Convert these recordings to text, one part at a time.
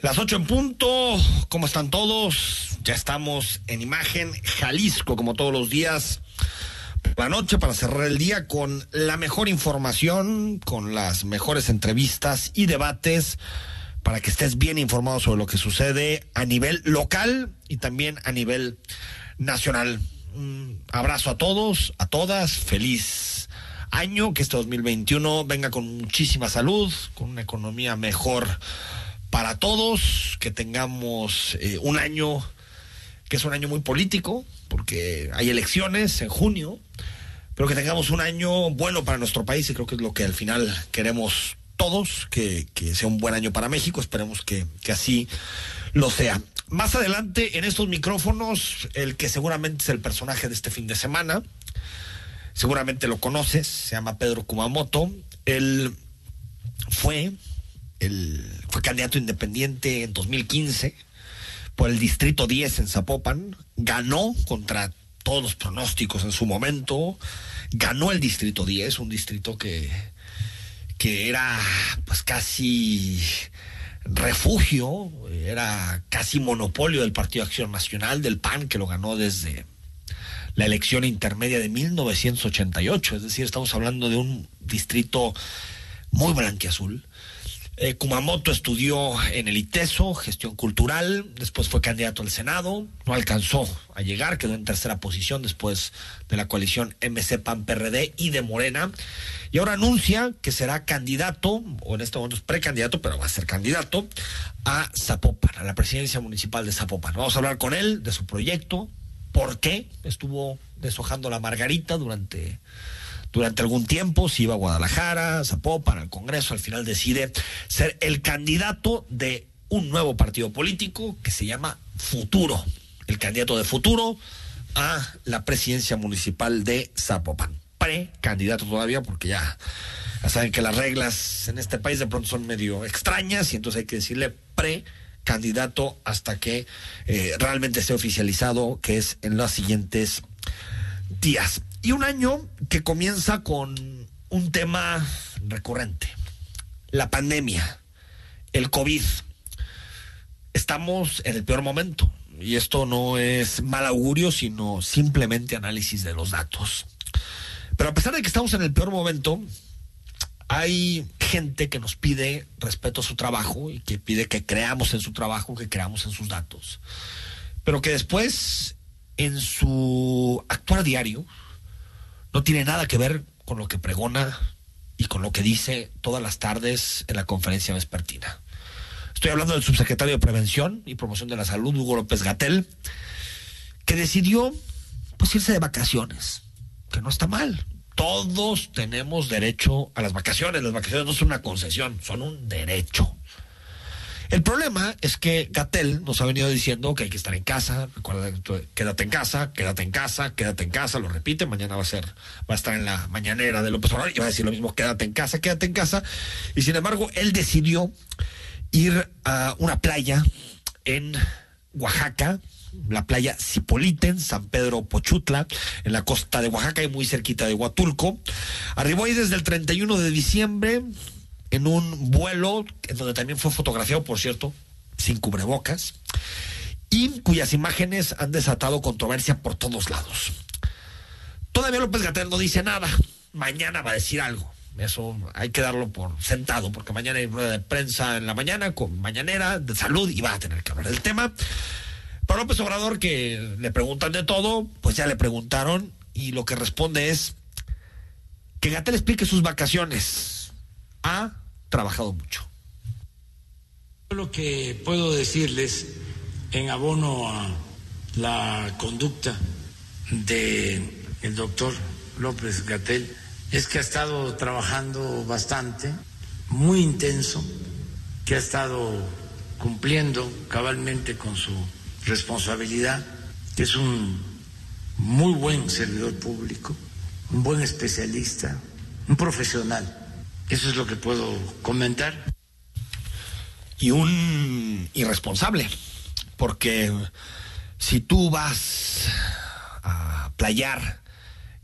Las ocho en punto, ¿cómo están todos? Ya estamos en Imagen Jalisco, como todos los días. La noche para cerrar el día con la mejor información, con las mejores entrevistas y debates para que estés bien informado sobre lo que sucede a nivel local y también a nivel nacional. Un abrazo a todos, a todas, feliz año, que este 2021 venga con muchísima salud, con una economía mejor para todos, que tengamos eh, un año que es un año muy político, porque hay elecciones en junio, pero que tengamos un año bueno para nuestro país y creo que es lo que al final queremos todos, que, que sea un buen año para México, esperemos que, que así lo sea. Más adelante en estos micrófonos, el que seguramente es el personaje de este fin de semana, seguramente lo conoces, se llama Pedro Kumamoto, él fue fue candidato independiente en 2015 por el Distrito 10 en Zapopan, ganó contra todos los pronósticos en su momento, ganó el Distrito 10, un distrito que, que era pues casi refugio, era casi monopolio del Partido Acción Nacional, del PAN, que lo ganó desde la elección intermedia de 1988, es decir, estamos hablando de un distrito muy blanquiazul. Eh, Kumamoto estudió en el ITESO, gestión cultural, después fue candidato al Senado, no alcanzó a llegar, quedó en tercera posición después de la coalición MC PAN PRD y de Morena, y ahora anuncia que será candidato, o en este momento es precandidato, pero va a ser candidato, a Zapopan, a la presidencia municipal de Zapopan. Vamos a hablar con él de su proyecto, por qué estuvo deshojando la margarita durante durante algún tiempo, si iba a Guadalajara, Zapopan, al Congreso, al final decide ser el candidato de un nuevo partido político que se llama Futuro, el candidato de Futuro a la presidencia municipal de Zapopan. Precandidato todavía, porque ya, saben que las reglas en este país de pronto son medio extrañas y entonces hay que decirle precandidato hasta que eh, realmente esté oficializado, que es en los siguientes días. Y un año que comienza con un tema recurrente, la pandemia, el COVID. Estamos en el peor momento y esto no es mal augurio, sino simplemente análisis de los datos. Pero a pesar de que estamos en el peor momento, hay gente que nos pide respeto a su trabajo y que pide que creamos en su trabajo, que creamos en sus datos. Pero que después, en su actuar diario, no tiene nada que ver con lo que pregona y con lo que dice todas las tardes en la conferencia vespertina. Estoy hablando del subsecretario de Prevención y Promoción de la Salud, Hugo López Gatel, que decidió pues irse de vacaciones, que no está mal. Todos tenemos derecho a las vacaciones. Las vacaciones no son una concesión, son un derecho. El problema es que Gatel nos ha venido diciendo que hay que estar en casa, recuerda, quédate en casa, quédate en casa, quédate en casa, lo repite, mañana va a ser, va a estar en la mañanera de López Obrador y va a decir lo mismo, quédate en casa, quédate en casa. Y sin embargo, él decidió ir a una playa en Oaxaca, la playa Cipolite, en San Pedro Pochutla, en la costa de Oaxaca y muy cerquita de Huatulco. Arribó ahí desde el 31 de diciembre, en un vuelo, en donde también fue fotografiado, por cierto, sin cubrebocas, y cuyas imágenes han desatado controversia por todos lados. Todavía López Gatel no dice nada, mañana va a decir algo. Eso hay que darlo por sentado, porque mañana hay rueda de prensa en la mañana con mañanera de salud y va a tener que hablar del tema. Para López Obrador, que le preguntan de todo, pues ya le preguntaron y lo que responde es que Gatel explique sus vacaciones. Ha trabajado mucho. Lo que puedo decirles en abono a la conducta de el doctor López Gatel es que ha estado trabajando bastante, muy intenso, que ha estado cumpliendo cabalmente con su responsabilidad, que es un muy buen servidor público, un buen especialista, un profesional. Eso es lo que puedo comentar. Y un irresponsable, porque si tú vas a playar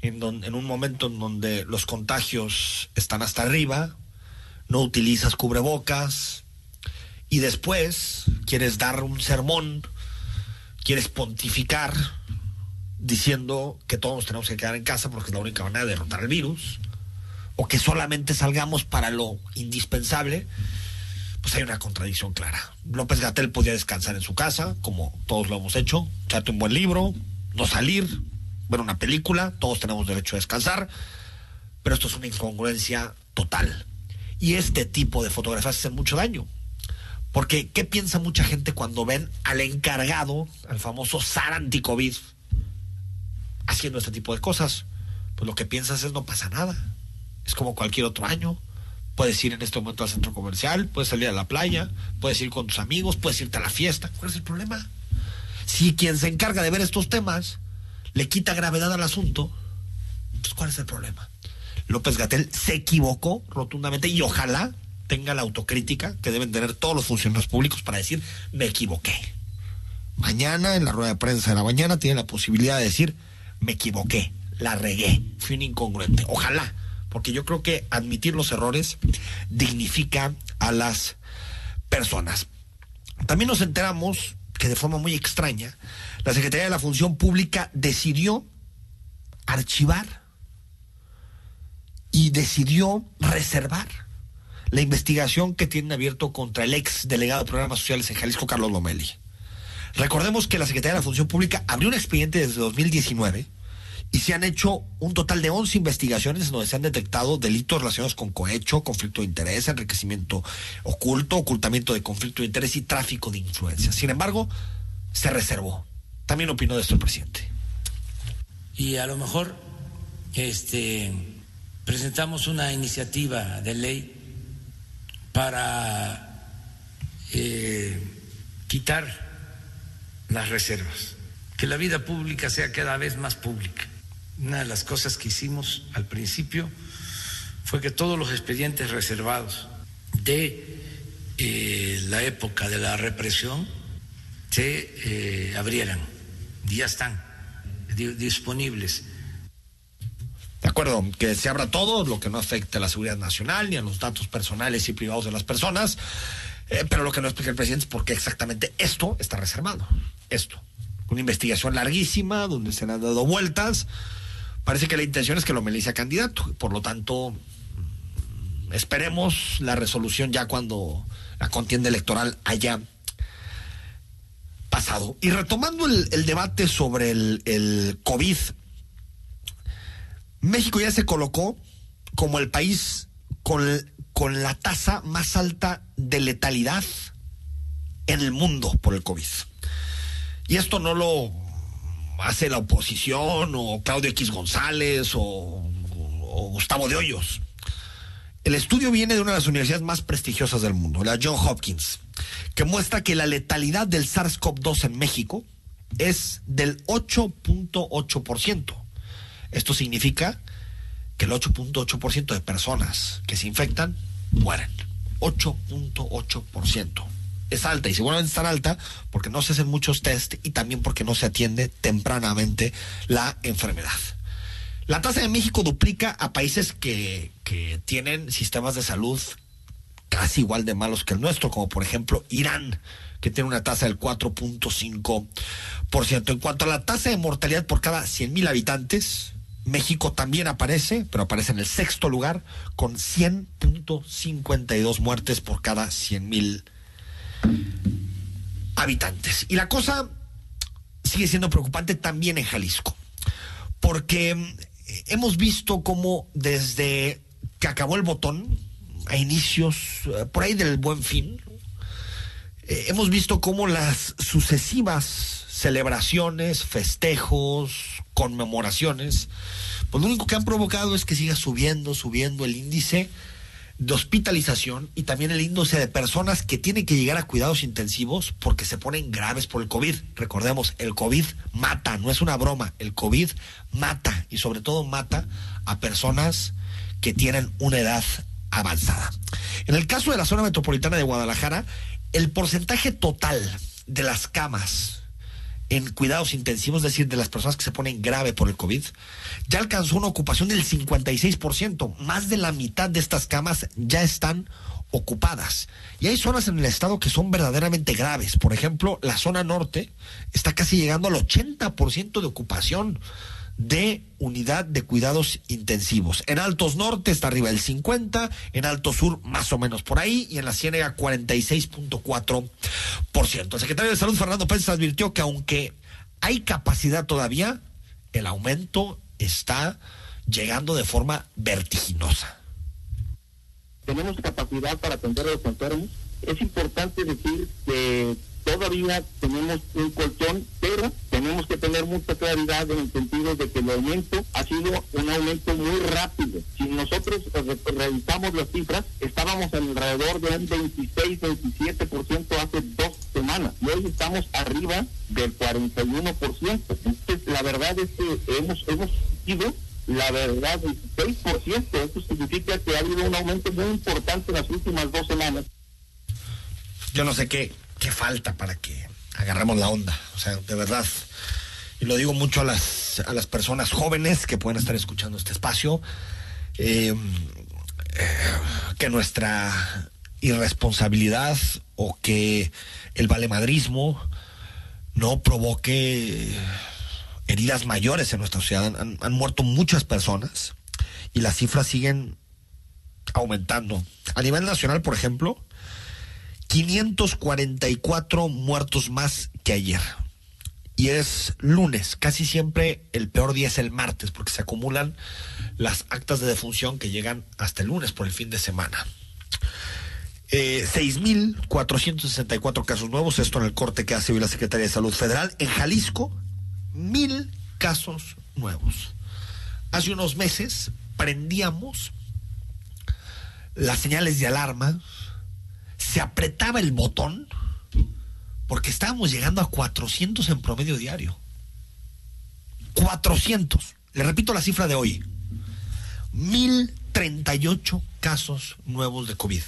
en, en un momento en donde los contagios están hasta arriba, no utilizas cubrebocas y después quieres dar un sermón, quieres pontificar diciendo que todos tenemos que quedar en casa porque es la única manera de derrotar el virus, o que solamente salgamos para lo indispensable, pues hay una contradicción clara. López Gatel podía descansar en su casa, como todos lo hemos hecho, echarte un buen libro, no salir, ver una película, todos tenemos derecho a descansar, pero esto es una incongruencia total. Y este tipo de fotografías hacen mucho daño. Porque, ¿qué piensa mucha gente cuando ven al encargado, al famoso SAR anti-COVID, haciendo este tipo de cosas? Pues lo que piensas es no pasa nada. Es como cualquier otro año. Puedes ir en este momento al centro comercial, puedes salir a la playa, puedes ir con tus amigos, puedes irte a la fiesta. ¿Cuál es el problema? Si quien se encarga de ver estos temas le quita gravedad al asunto, pues ¿cuál es el problema? López Gatel se equivocó rotundamente y ojalá tenga la autocrítica que deben tener todos los funcionarios públicos para decir, me equivoqué. Mañana, en la rueda de prensa de la mañana, tiene la posibilidad de decir, me equivoqué, la regué, fui un incongruente. Ojalá, porque yo creo que admitir los errores dignifica a las personas. También nos enteramos que de forma muy extraña, la Secretaría de la Función Pública decidió archivar y decidió reservar la investigación que tienen abierto contra el ex delegado de programas sociales en Jalisco, Carlos Lomeli. Recordemos que la Secretaría de la Función Pública abrió un expediente desde 2019 y se han hecho un total de 11 investigaciones donde se han detectado delitos relacionados con cohecho, conflicto de interés, enriquecimiento oculto, ocultamiento de conflicto de interés y tráfico de influencia. Sin embargo, se reservó. También opinó de esto el presidente. Y a lo mejor este, presentamos una iniciativa de ley para eh, quitar las reservas, que la vida pública sea cada vez más pública. Una de las cosas que hicimos al principio fue que todos los expedientes reservados de eh, la época de la represión se eh, abrieran, ya están disponibles de acuerdo, que se abra todo, lo que no afecte a la seguridad nacional ni a los datos personales y privados de las personas. Eh, pero lo que no explica el presidente es por qué exactamente esto está reservado. Esto. Una investigación larguísima donde se le han dado vueltas. Parece que la intención es que lo sea candidato. Por lo tanto, esperemos la resolución ya cuando la contienda electoral haya pasado. Y retomando el, debate sobre el, el COVID, México ya se colocó como el país con, con la tasa más alta de letalidad en el mundo por el COVID. Y esto no lo hace la oposición o Claudio X González o, Gustavo de Hoyos. El estudio viene de una de las universidades más prestigiosas del mundo, la John Hopkins, que muestra que la letalidad del SARS-CoV-2 en México es del 8.8%. Esto significa que el 8.8% de personas que se infectan mueren. 8.8%. Es alta y seguramente es alta porque no se hacen muchos test y también porque no se atiende tempranamente la enfermedad. La tasa de México duplica a países que, que tienen sistemas de salud casi igual de malos que el nuestro, como por ejemplo Irán, que tiene una tasa del 4.5%. En cuanto a la tasa de mortalidad por cada 100.000 habitantes, México también aparece, pero aparece en el sexto lugar con 100.52 muertes por cada 100 mil habitantes. Y la cosa sigue siendo preocupante también en Jalisco, porque mm, hemos visto cómo desde que acabó el botón, a inicios, eh, por ahí del buen fin, eh, hemos visto cómo las sucesivas celebraciones, festejos, conmemoraciones, pues lo único que han provocado es que siga subiendo, subiendo el índice de hospitalización y también el índice de personas que tienen que llegar a cuidados intensivos porque se ponen graves por el COVID. Recordemos, el COVID mata, no es una broma, el COVID mata y sobre todo mata a personas que tienen una edad avanzada. En el caso de la zona metropolitana de Guadalajara, el porcentaje total de las camas en cuidados intensivos, es decir, de las personas que se ponen grave por el COVID, ya alcanzó una ocupación del 56%. Más de la mitad de estas camas ya están ocupadas. Y hay zonas en el estado que son verdaderamente graves. Por ejemplo, la zona norte está casi llegando al 80% de ocupación de unidad de cuidados intensivos. En Altos Norte está arriba del 50, en Alto Sur más o menos por ahí y en la Ciénega 46.4%. El secretario de Salud Fernando Pérez advirtió que aunque hay capacidad todavía, el aumento está llegando de forma vertiginosa. Tenemos capacidad para atender a los enfermos. Es importante decir que todavía tenemos un colchón, pero tenemos que tener mucha claridad en el sentido de que el aumento ha sido un aumento muy rápido. Si nosotros revisamos las cifras, estábamos alrededor de un 26-27% hace dos semanas y hoy estamos arriba del 41%. Entonces, la verdad es que hemos, hemos sido la verdad, 16%. Eso significa que ha habido un aumento muy importante en las últimas dos semanas. Yo no sé qué qué falta para que agarremos la onda. O sea, de verdad. Y lo digo mucho a las, a las personas jóvenes que pueden estar escuchando este espacio. Eh, que nuestra irresponsabilidad o que el valemadrismo no provoque heridas mayores en nuestra sociedad. Han, muerto muchas personas y las cifras siguen aumentando. A nivel nacional, por ejemplo, 544 muertos más que ayer. Y es lunes, casi siempre el peor día es el martes, porque se acumulan las actas de defunción que llegan hasta el lunes por el fin de semana. Eh, 6.464 casos nuevos, esto en el corte que hace hoy la Secretaría de Salud Federal. En Jalisco, mil casos nuevos. Hace unos meses prendíamos las señales de alarma, se apretaba el botón porque estábamos llegando a 400 en promedio diario. 400. Le repito la cifra de hoy. 1038 casos nuevos de COVID.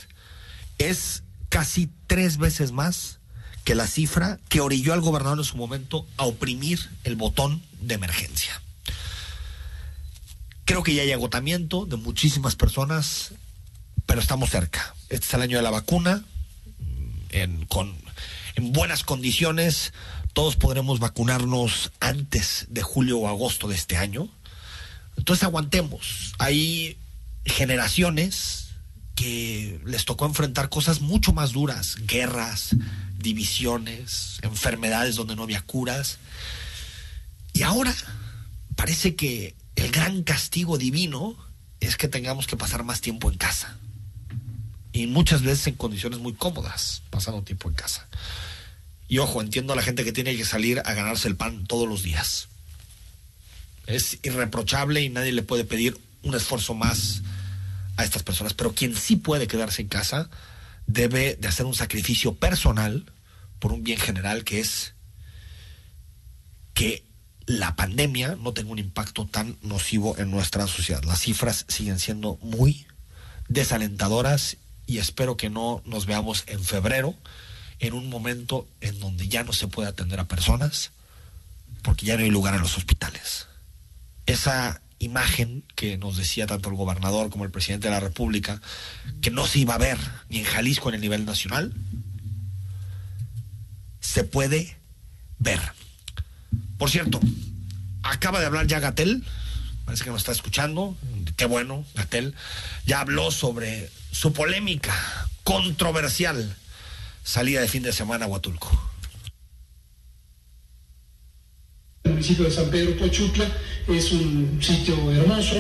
Es casi tres veces más que la cifra que orilló al gobernador en su momento a oprimir el botón de emergencia. Creo que ya hay agotamiento de muchísimas personas, pero estamos cerca. Este es el año de la vacuna, en, con, en buenas condiciones. Todos podremos vacunarnos antes de julio o agosto de este año. Entonces aguantemos. Hay generaciones que les tocó enfrentar cosas mucho más duras, guerras, divisiones, enfermedades donde no había curas. Y ahora parece que el gran castigo divino es que tengamos que pasar más tiempo en casa y muchas veces en condiciones muy cómodas, pasando tiempo en casa. Y ojo, entiendo a la gente que tiene que salir a ganarse el pan todos los días. Es irreprochable y nadie le puede pedir un esfuerzo más a estas personas, pero quien sí puede quedarse en casa debe de hacer un sacrificio personal por un bien general que es que la pandemia no tenga un impacto tan nocivo en nuestra sociedad. Las cifras siguen siendo muy desalentadoras y espero que no nos veamos en febrero en un momento en donde ya no se puede atender a personas porque ya no hay lugar en los hospitales. Esa imagen que nos decía tanto el gobernador como el presidente de la República, que no se iba a ver ni en Jalisco en el nivel nacional, se puede ver. Por cierto, acaba de hablar ya Gatel, parece que nos está escuchando, qué bueno, Gatel, ya habló sobre su polémica, controversial salida de fin de semana a Huatulco. El municipio de San Pedro Pochutla es un sitio hermoso,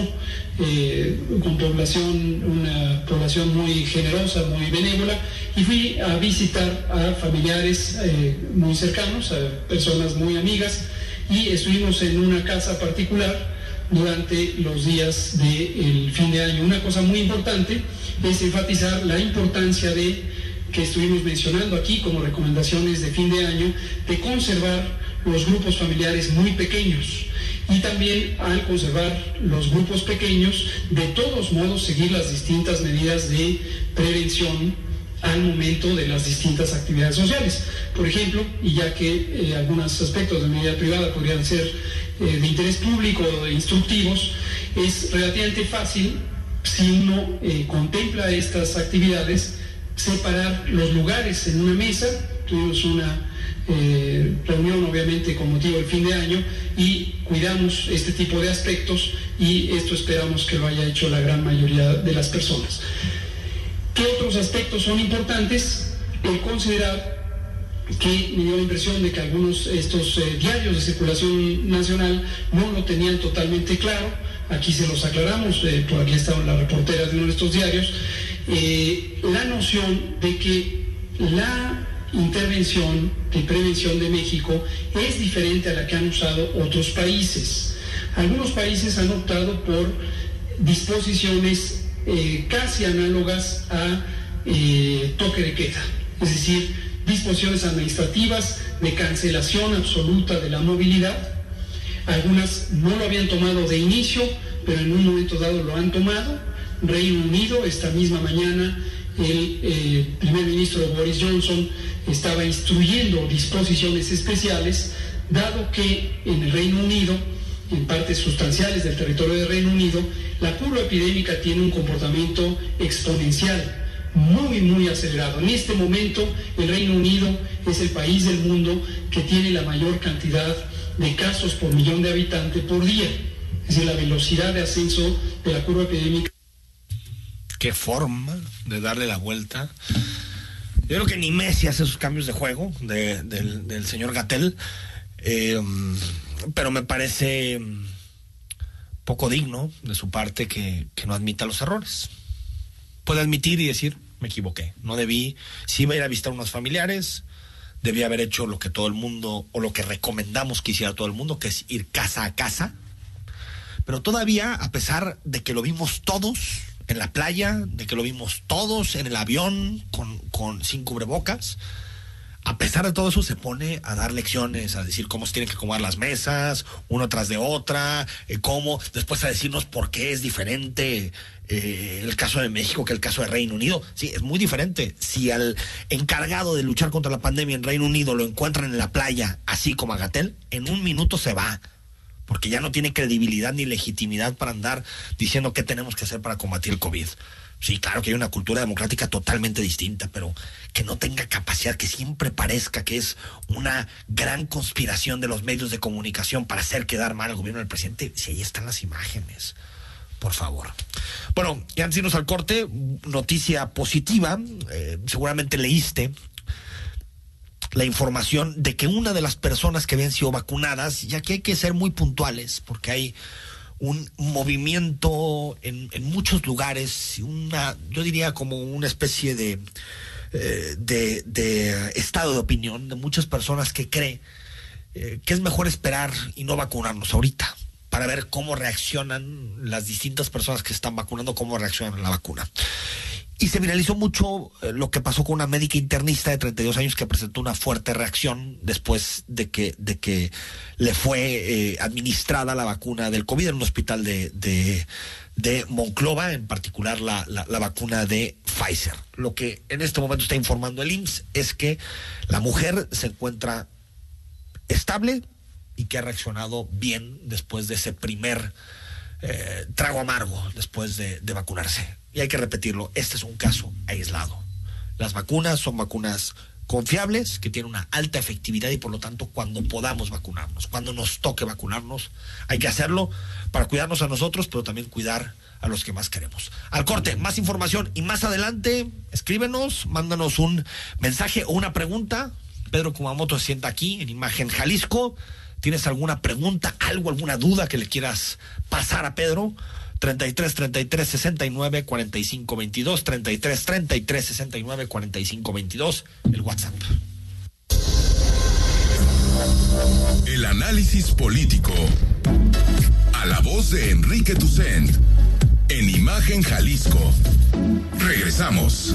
eh, con población, una población muy generosa, muy benévola, y fui a visitar a familiares eh, muy cercanos, a personas muy amigas, y estuvimos en una casa particular durante los días del fin de año. Una cosa muy importante es enfatizar la importancia de, que estuvimos mencionando aquí como recomendaciones de fin de año, de conservar los grupos familiares muy pequeños y también al conservar los grupos pequeños, de todos modos seguir las distintas medidas de prevención al momento de las distintas actividades sociales. Por ejemplo, y ya que eh, algunos aspectos de medida privada podrían ser eh, de interés público o instructivos, es relativamente fácil, si uno eh, contempla estas actividades, separar los lugares en una mesa. Tuvimos una reunión obviamente con motivo del fin de año y cuidamos este tipo de aspectos y esto esperamos que lo haya hecho la gran mayoría de las personas. ¿Qué otros aspectos son importantes? El considerar que me dio la impresión de que algunos estos eh, diarios de circulación nacional no lo tenían totalmente claro. Aquí se los aclaramos, eh, por aquí estaba la reportera de uno de estos diarios. Eh, la noción de que la intervención de prevención de México es diferente a la que han usado otros países. Algunos países han optado por disposiciones casi análogas a toque de queda, es decir, disposiciones administrativas de cancelación absoluta de la movilidad. Algunas no lo habían tomado de inicio, pero en un momento dado lo han tomado. Reino Unido, esta misma mañana, el eh, primer ministro Boris Johnson estaba instruyendo disposiciones especiales, dado que en el Reino Unido, en partes sustanciales del territorio del Reino Unido, la curva epidémica tiene un comportamiento exponencial, muy, muy acelerado. En este momento, el Reino Unido es el país del mundo que tiene la mayor cantidad de casos por millón de habitantes por día. Es decir, la velocidad de ascenso de la curva epidémica. Qué forma de darle la vuelta. Yo creo que ni Messi hace esos cambios de juego del, señor Gatel, eh, pero me parece poco digno de su parte que, no admita los errores. Puede admitir y decir, me equivoqué, no debí, sí iba a ir a visitar unos familiares, debí haber hecho lo que todo el mundo, o lo que recomendamos que hiciera todo el mundo, que es ir casa a casa. Pero todavía, a pesar de que lo vimos todos en la playa, de que lo vimos todos en el avión con, con sin cubrebocas, a pesar de todo eso, se pone a dar lecciones, a decir cómo se tienen que acomodar las mesas, una tras de otra, eh, cómo, después a decirnos por qué es diferente eh, el caso de México que el caso de Reino Unido. Sí, es muy diferente. Si al encargado de luchar contra la pandemia en Reino Unido lo encuentran en la playa, así como a Gatel, en un minuto se va porque ya no tiene credibilidad ni legitimidad para andar diciendo qué tenemos que hacer para combatir el COVID. Sí, claro que hay una cultura democrática totalmente distinta, pero que no tenga capacidad, que siempre parezca que es una gran conspiración de los medios de comunicación para hacer quedar mal al gobierno del presidente, si ahí están las imágenes. Por favor. Bueno, y antes de al corte, noticia positiva, eh, seguramente leíste la información de que una de las personas que habían sido vacunadas, ya que hay que ser muy puntuales, porque hay un movimiento en, muchos lugares, una, yo diría como una especie de, eh, de, estado de opinión de muchas personas que cree eh, que es mejor esperar y no vacunarnos ahorita para ver cómo reaccionan las distintas personas que están vacunando, cómo reaccionan a la vacuna. Y se viralizó mucho eh, lo que pasó con una médica internista de 32 años que presentó una fuerte reacción después de que, de que le fue eh, administrada la vacuna del COVID en un hospital de, de, Monclova, en particular la, la, la, vacuna de Pfizer. Lo que en este momento está informando el IMSS es que la mujer se encuentra estable y que ha reaccionado bien después de ese primer eh, trago amargo después de, vacunarse y hay que repetirlo, este es un caso aislado. Las vacunas son vacunas confiables, que tienen una alta efectividad y por lo tanto cuando podamos vacunarnos, cuando nos toque vacunarnos, hay que hacerlo para cuidarnos a nosotros, pero también cuidar a los que más queremos. Al corte, más información y más adelante, escríbenos, mándanos un mensaje o una pregunta. Pedro Kumamoto se sienta aquí en Imagen Jalisco. ¿Tienes alguna pregunta, algo, alguna duda que le quieras pasar a Pedro? 33 33 69 45 22 33 33 69 45 22 el WhatsApp. El análisis político a la voz de Enrique Tucent en Imagen Jalisco. Regresamos.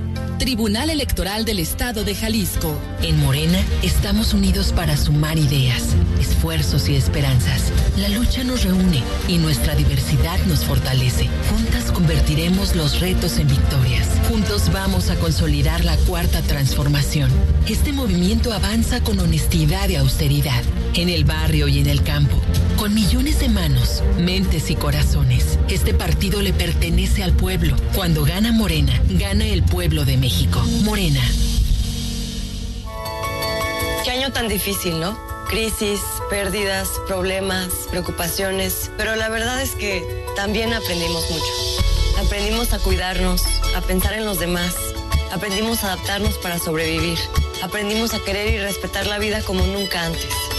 Tribunal Electoral del Estado de Jalisco. En Morena estamos unidos para sumar ideas, esfuerzos y esperanzas. La lucha nos reúne y nuestra diversidad nos fortalece. Juntas convertiremos los retos en victorias. Juntos vamos a consolidar la cuarta transformación. Este movimiento avanza con honestidad y austeridad, en el barrio y en el campo, con millones de manos, mentes y corazones. Este partido le pertenece al pueblo. Cuando gana Morena, gana el pueblo de México. Morena. Qué año tan difícil, ¿no? Crisis, pérdidas, problemas, preocupaciones, pero la verdad es que también aprendimos mucho. Aprendimos a cuidarnos, a pensar en los demás, aprendimos a adaptarnos para sobrevivir, aprendimos a querer y respetar la vida como nunca antes.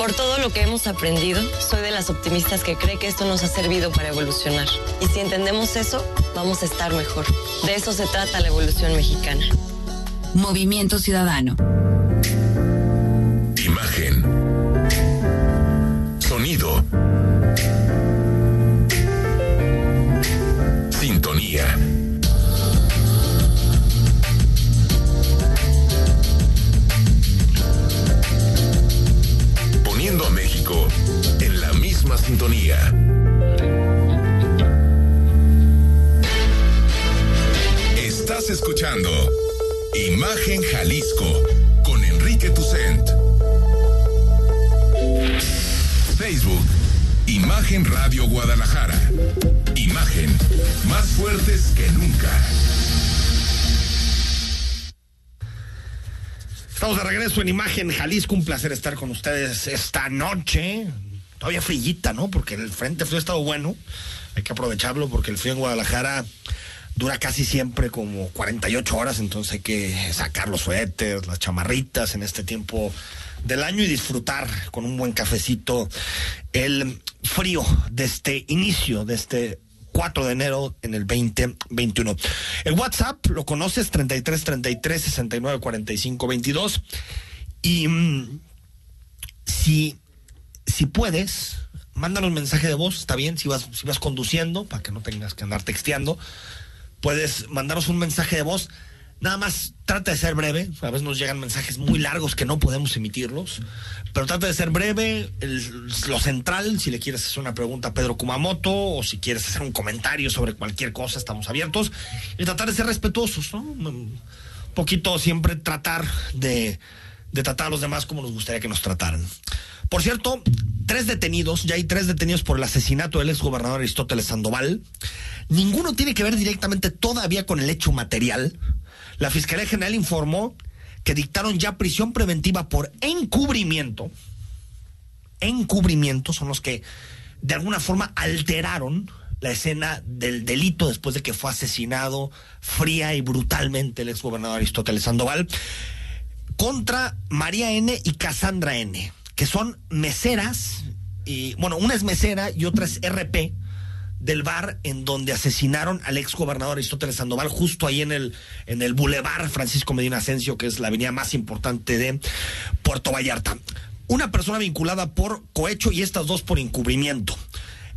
Por todo lo que hemos aprendido, soy de las optimistas que cree que esto nos ha servido para evolucionar. Y si entendemos eso, vamos a estar mejor. De eso se trata la evolución mexicana. Movimiento Ciudadano. Imagen. Sonido. Sintonía. Estás escuchando Imagen Jalisco con Enrique Tucent. Facebook, Imagen Radio Guadalajara. Imagen, más fuertes que nunca. Estamos de regreso en Imagen Jalisco. Un placer estar con ustedes esta noche. Todavía frillita, ¿no? Porque el frente frío ha estado bueno. Hay que aprovecharlo porque el frío en Guadalajara dura casi siempre como 48 horas, entonces hay que sacar los suéteres, las chamarritas en este tiempo del año y disfrutar con un buen cafecito el frío de este inicio, de este 4 de enero en el 2021. El WhatsApp lo conoces 33 33 69 45 22 y mm, si si puedes mándanos un mensaje de voz, está bien, si vas si vas conduciendo para que no tengas que andar texteando puedes mandarnos un mensaje de voz. Nada más trata de ser breve. A veces nos llegan mensajes muy largos que no podemos emitirlos. Pero trata de ser breve. El, lo central, si le quieres hacer una pregunta a Pedro Kumamoto o si quieres hacer un comentario sobre cualquier cosa, estamos abiertos. Y tratar de ser respetuosos. Un poquito siempre tratar de, de tratar a los demás como nos gustaría que nos trataran. Por cierto, tres detenidos, ya hay tres detenidos por el asesinato del exgobernador Aristóteles Sandoval. Ninguno tiene que ver directamente todavía con el hecho material. La Fiscalía General informó que dictaron ya prisión preventiva por encubrimiento. Encubrimiento son los que de alguna forma alteraron la escena del delito después de que fue asesinado fría y brutalmente el exgobernador Aristóteles Sandoval contra María N y Cassandra N que son meseras, y bueno, una es mesera y otra es RP del bar en donde asesinaron al ex gobernador Aristóteles Sandoval, justo ahí en el, en el Boulevard Francisco Medina Asensio, que es la avenida más importante de Puerto Vallarta. Una persona vinculada por cohecho y estas dos por encubrimiento.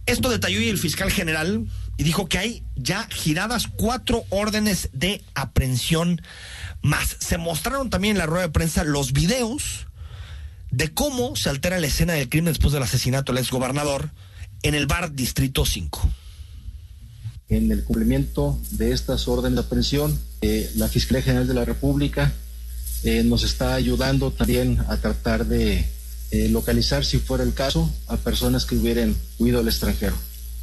Esto detalló el fiscal general y dijo que hay ya giradas cuatro órdenes de aprehensión más. Se mostraron también en la rueda de prensa los videos de cómo se altera la escena del crimen después del asesinato del exgobernador en el bar Distrito 5. en el cumplimiento de estas órdenes de aprehensión. Eh, la Fiscalía General de la República eh, nos está ayudando también a tratar de eh, localizar, si fuera el caso, a personas que hubieran huido al extranjero.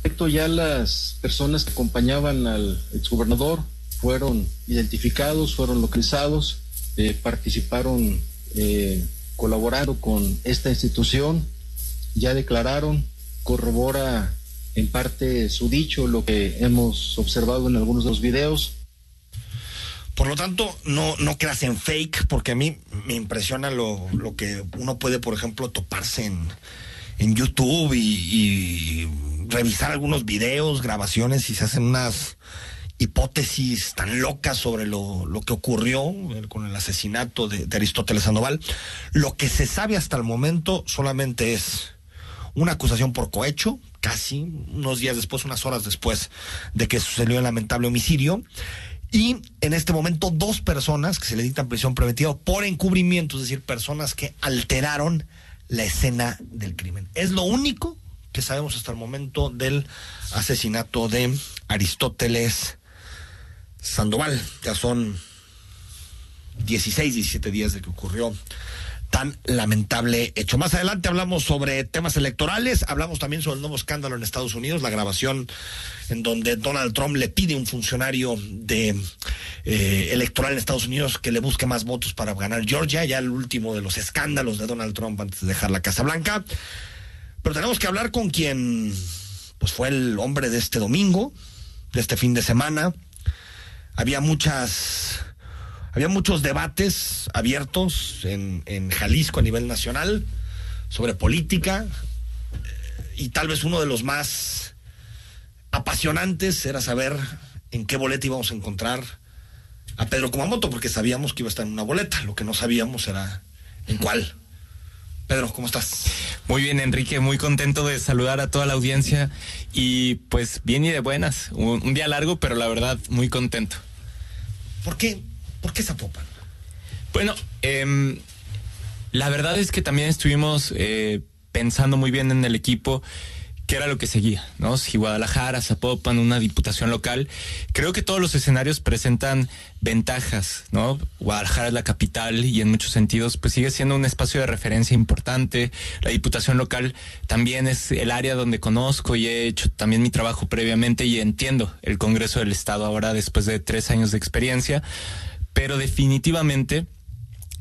Respecto ya las personas que acompañaban al exgobernador fueron identificados, fueron localizados, participaron colaborando con esta institución, ya declararon, corrobora en parte su dicho, lo que hemos observado en algunos de los videos. Por lo tanto, no, no creas en fake, porque a mí me impresiona lo, lo que uno puede, por ejemplo, toparse en, en YouTube y revisar algunos videos, grabaciones y se hacen unas hipótesis tan locas sobre lo, lo que ocurrió eh, con el asesinato de, Aristóteles Sandoval. Lo que se sabe hasta el momento solamente es una acusación por cohecho, casi unos días después, unas horas después de que sucedió el lamentable homicidio. Y en este momento dos personas que se le dictan prisión preventiva por encubrimiento, es decir, personas que alteraron la escena del crimen. Es lo único que sabemos hasta el momento del asesinato de Aristóteles Sandoval. Ya son 16, 17 días de que ocurrió tan lamentable hecho. Más adelante hablamos sobre temas electorales, hablamos también sobre el nuevo escándalo en Estados Unidos, la grabación en donde Donald Trump le pide a un funcionario de eh, electoral en Estados Unidos que le busque más votos para ganar Georgia, ya el último de los escándalos de Donald Trump antes de dejar la Casa Blanca. Pero tenemos que hablar con quien pues fue el hombre de este domingo, de este fin de semana. Había muchas había muchos debates abiertos en, en, Jalisco a nivel nacional sobre política y tal vez uno de los más apasionantes era saber en qué boleta íbamos a encontrar a Pedro Kumamoto, porque sabíamos que iba a estar en una boleta, lo que no sabíamos era en cuál. Pedro, ¿cómo estás? Muy bien, Enrique, muy contento de saludar a toda la audiencia y pues bien y de buenas. Un, un día largo, pero la verdad muy contento. ¿Por qué? ¿Por qué Zapopan? Bueno, eh, la verdad es que también estuvimos eh, pensando muy bien en el equipo qué era lo que seguía, ¿no? Si Guadalajara, Zapopan, una diputación local, creo que todos los escenarios presentan ventajas, ¿no? Guadalajara es la capital y en muchos sentidos pues sigue siendo un espacio de referencia importante. La diputación local también es el área donde conozco y he hecho también mi trabajo previamente y entiendo el Congreso del Estado ahora después de tres años de experiencia pero definitivamente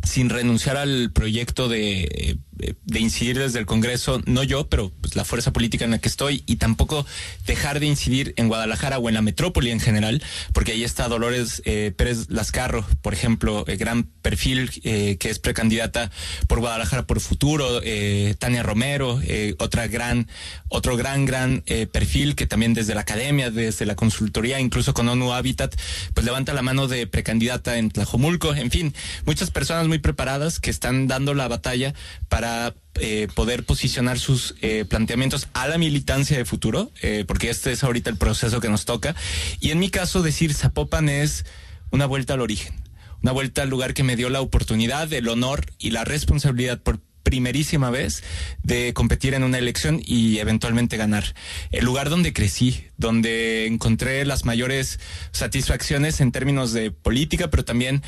sin renunciar al proyecto de, de, incidir desde el Congreso, no yo, pero pues, la fuerza política en la que estoy, y tampoco dejar de incidir en Guadalajara o en la metrópoli en general, porque ahí está Dolores eh, Pérez Lascarro, por ejemplo, el gran perfil eh, que es precandidata por Guadalajara por futuro, eh, Tania Romero, otra gran, otro gran, gran perfil que también desde la academia, desde la consultoría, incluso con ONU Habitat, pues levanta la mano de precandidata en Tlajomulco, en fin, muchas personas muy preparadas que están dando la batalla para eh, poder posicionar sus eh, planteamientos a la militancia de futuro, eh, porque este es ahorita el proceso que nos toca. Y en mi caso, decir Zapopan es una vuelta al origen, una vuelta al lugar que me dio la oportunidad, el honor y la responsabilidad por primerísima vez de competir en una elección y eventualmente ganar. El lugar donde crecí, donde encontré las mayores satisfacciones en términos de política, pero también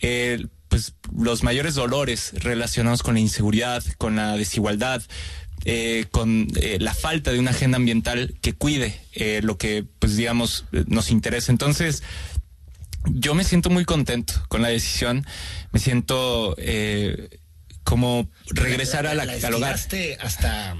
eh, pues los mayores dolores relacionados con la inseguridad, con la desigualdad, eh, con eh, la falta de una agenda ambiental que cuide eh, lo que, pues digamos, nos interesa. Entonces, yo me siento muy contento con la decisión, me siento como regresar a la, la al hogar. hasta,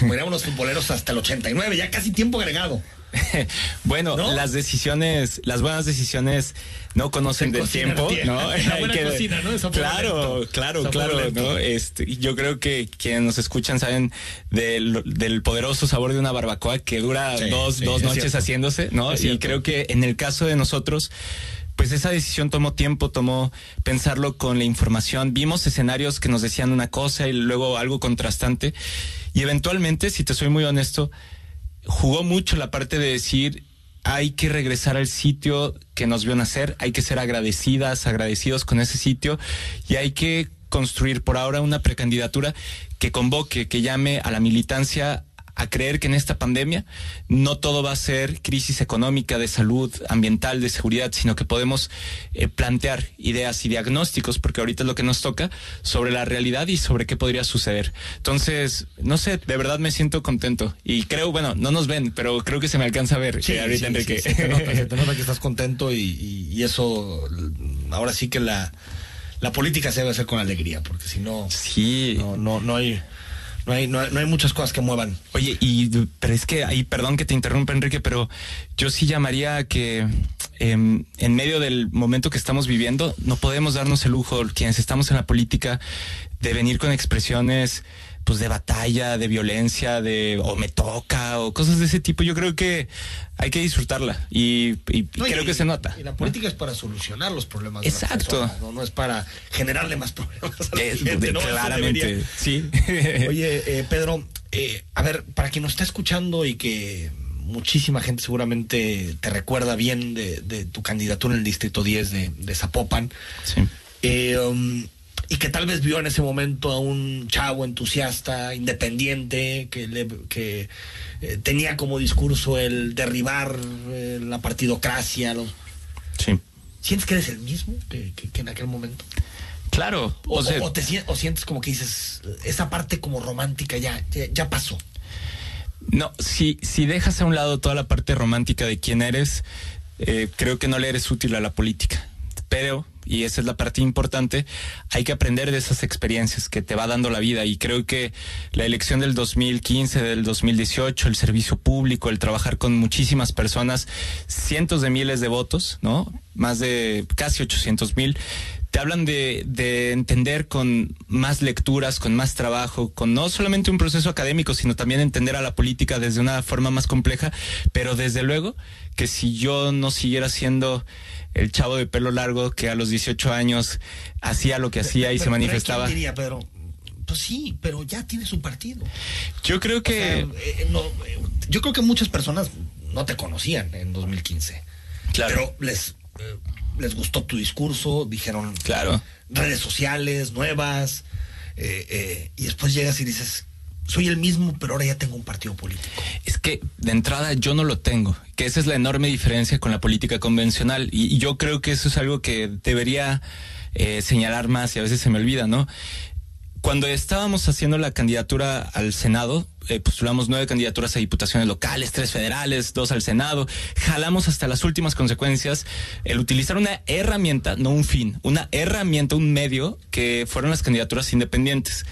como eran unos futboleros, hasta el 89, ya casi tiempo agregado. bueno, ¿No? las decisiones, las buenas decisiones no conocen del tiempo, ¿no? que, cocina, ¿no? claro, claro, claro, ¿no? Este, yo creo que quienes nos escuchan saben del, del poderoso sabor de una barbacoa que dura sí, dos, sí, dos noches haciéndose, ¿no? Y creo que en el caso de nosotros, pues esa decisión tomó tiempo, tomó pensarlo con la información. Vimos escenarios que nos decían una cosa y luego algo contrastante. Y eventualmente, si te soy muy honesto, jugó mucho la parte de decir hay que regresar al sitio que nos vio nacer, hay que ser agradecidas, agradecidos con ese sitio y hay que construir por ahora una precandidatura que convoque, que llame a la militancia a creer que en esta pandemia no todo va a ser crisis económica, de salud, ambiental, de seguridad, sino que podemos eh, plantear ideas y diagnósticos, porque ahorita es lo que nos toca, sobre la realidad y sobre qué podría suceder. Entonces, no sé, de verdad me siento contento y creo, bueno, no nos ven, pero creo que se me alcanza a ver. Sí, eh, ahorita sí, Enrique. sí, se te nota, se te nota que estás contento y, y- y eso, ahora sí que la, la política se debe hacer con alegría, porque si no, sí. no, no, no hay, no hay, no hay, muchas cosas que muevan. Oye, y pero es que ahí, perdón que te interrumpa, Enrique, pero yo sí llamaría a que em, en medio del momento que estamos viviendo, no podemos darnos el lujo, quienes estamos en la política, de venir con expresiones pues de batalla, de violencia, de o me toca, o cosas de ese tipo. Yo creo que hay que disfrutarla y, y No, y- creo que se nota. Y la política es para solucionar los problemas. de Exacto. personas, no, no es para generarle más problemas a la Es- gente, ¿no? Eso claramente, sí. Oye, eh, Pedro, eh, a ver, para quien nos está escuchando y que muchísima gente seguramente te recuerda bien de, de tu candidatura en el Distrito 10 de, de Zapopan, Sí. eh, um, y que tal vez vio en ese momento a un chavo entusiasta, independiente, que, le- que eh, tenía como discurso el derribar eh, la partidocracia. Los... Sí. ¿Sientes que eres el mismo que, que- que en aquel momento? Claro. O, O sea, o- o te sien- o sientes como que dices, esa parte como romántica ya, ya, ya pasó. No, si, si dejas a un lado toda la parte romántica de quién eres, eh, creo que no le eres útil a la política. Pero, y esa es la parte importante, hay que aprender de esas experiencias que te va dando la vida. Y creo que la elección del 2015, del 2018, el servicio público, el trabajar con muchísimas personas, cientos de miles de votos, ¿no? Más de casi 800 mil te hablan de, de entender con más lecturas, con más trabajo, con no solamente un proceso académico, sino también entender a la política desde una forma más compleja, pero desde luego que si yo no siguiera siendo el chavo de pelo largo que a los 18 años hacía lo que hacía y Pero- se pero manifestaba. diría, Pedro, pues sí, pero ya tienes un partido. Yo creo que... O sea, eh, no, eh, yo creo que muchas personas no te conocían en 2015. Claro. Pero les, les gustó tu discurso, dijeron Claro. redes sociales nuevas, eh, eh, y después llegas y dices, soy el mismo, pero ahora ya tengo un partido político. Es que de entrada yo no lo tengo, que esa es la enorme diferencia con la política convencional y, y yo creo que eso es algo que debería eh, señalar más y a veces se me olvida, ¿no? Cuando estábamos haciendo la candidatura al Senado, eh, postulamos nueve candidaturas a diputaciones locales, tres federales, dos al Senado, jalamos hasta las últimas consecuencias el utilizar una herramienta, no un fin, una herramienta, un medio que fueron las candidaturas independientes.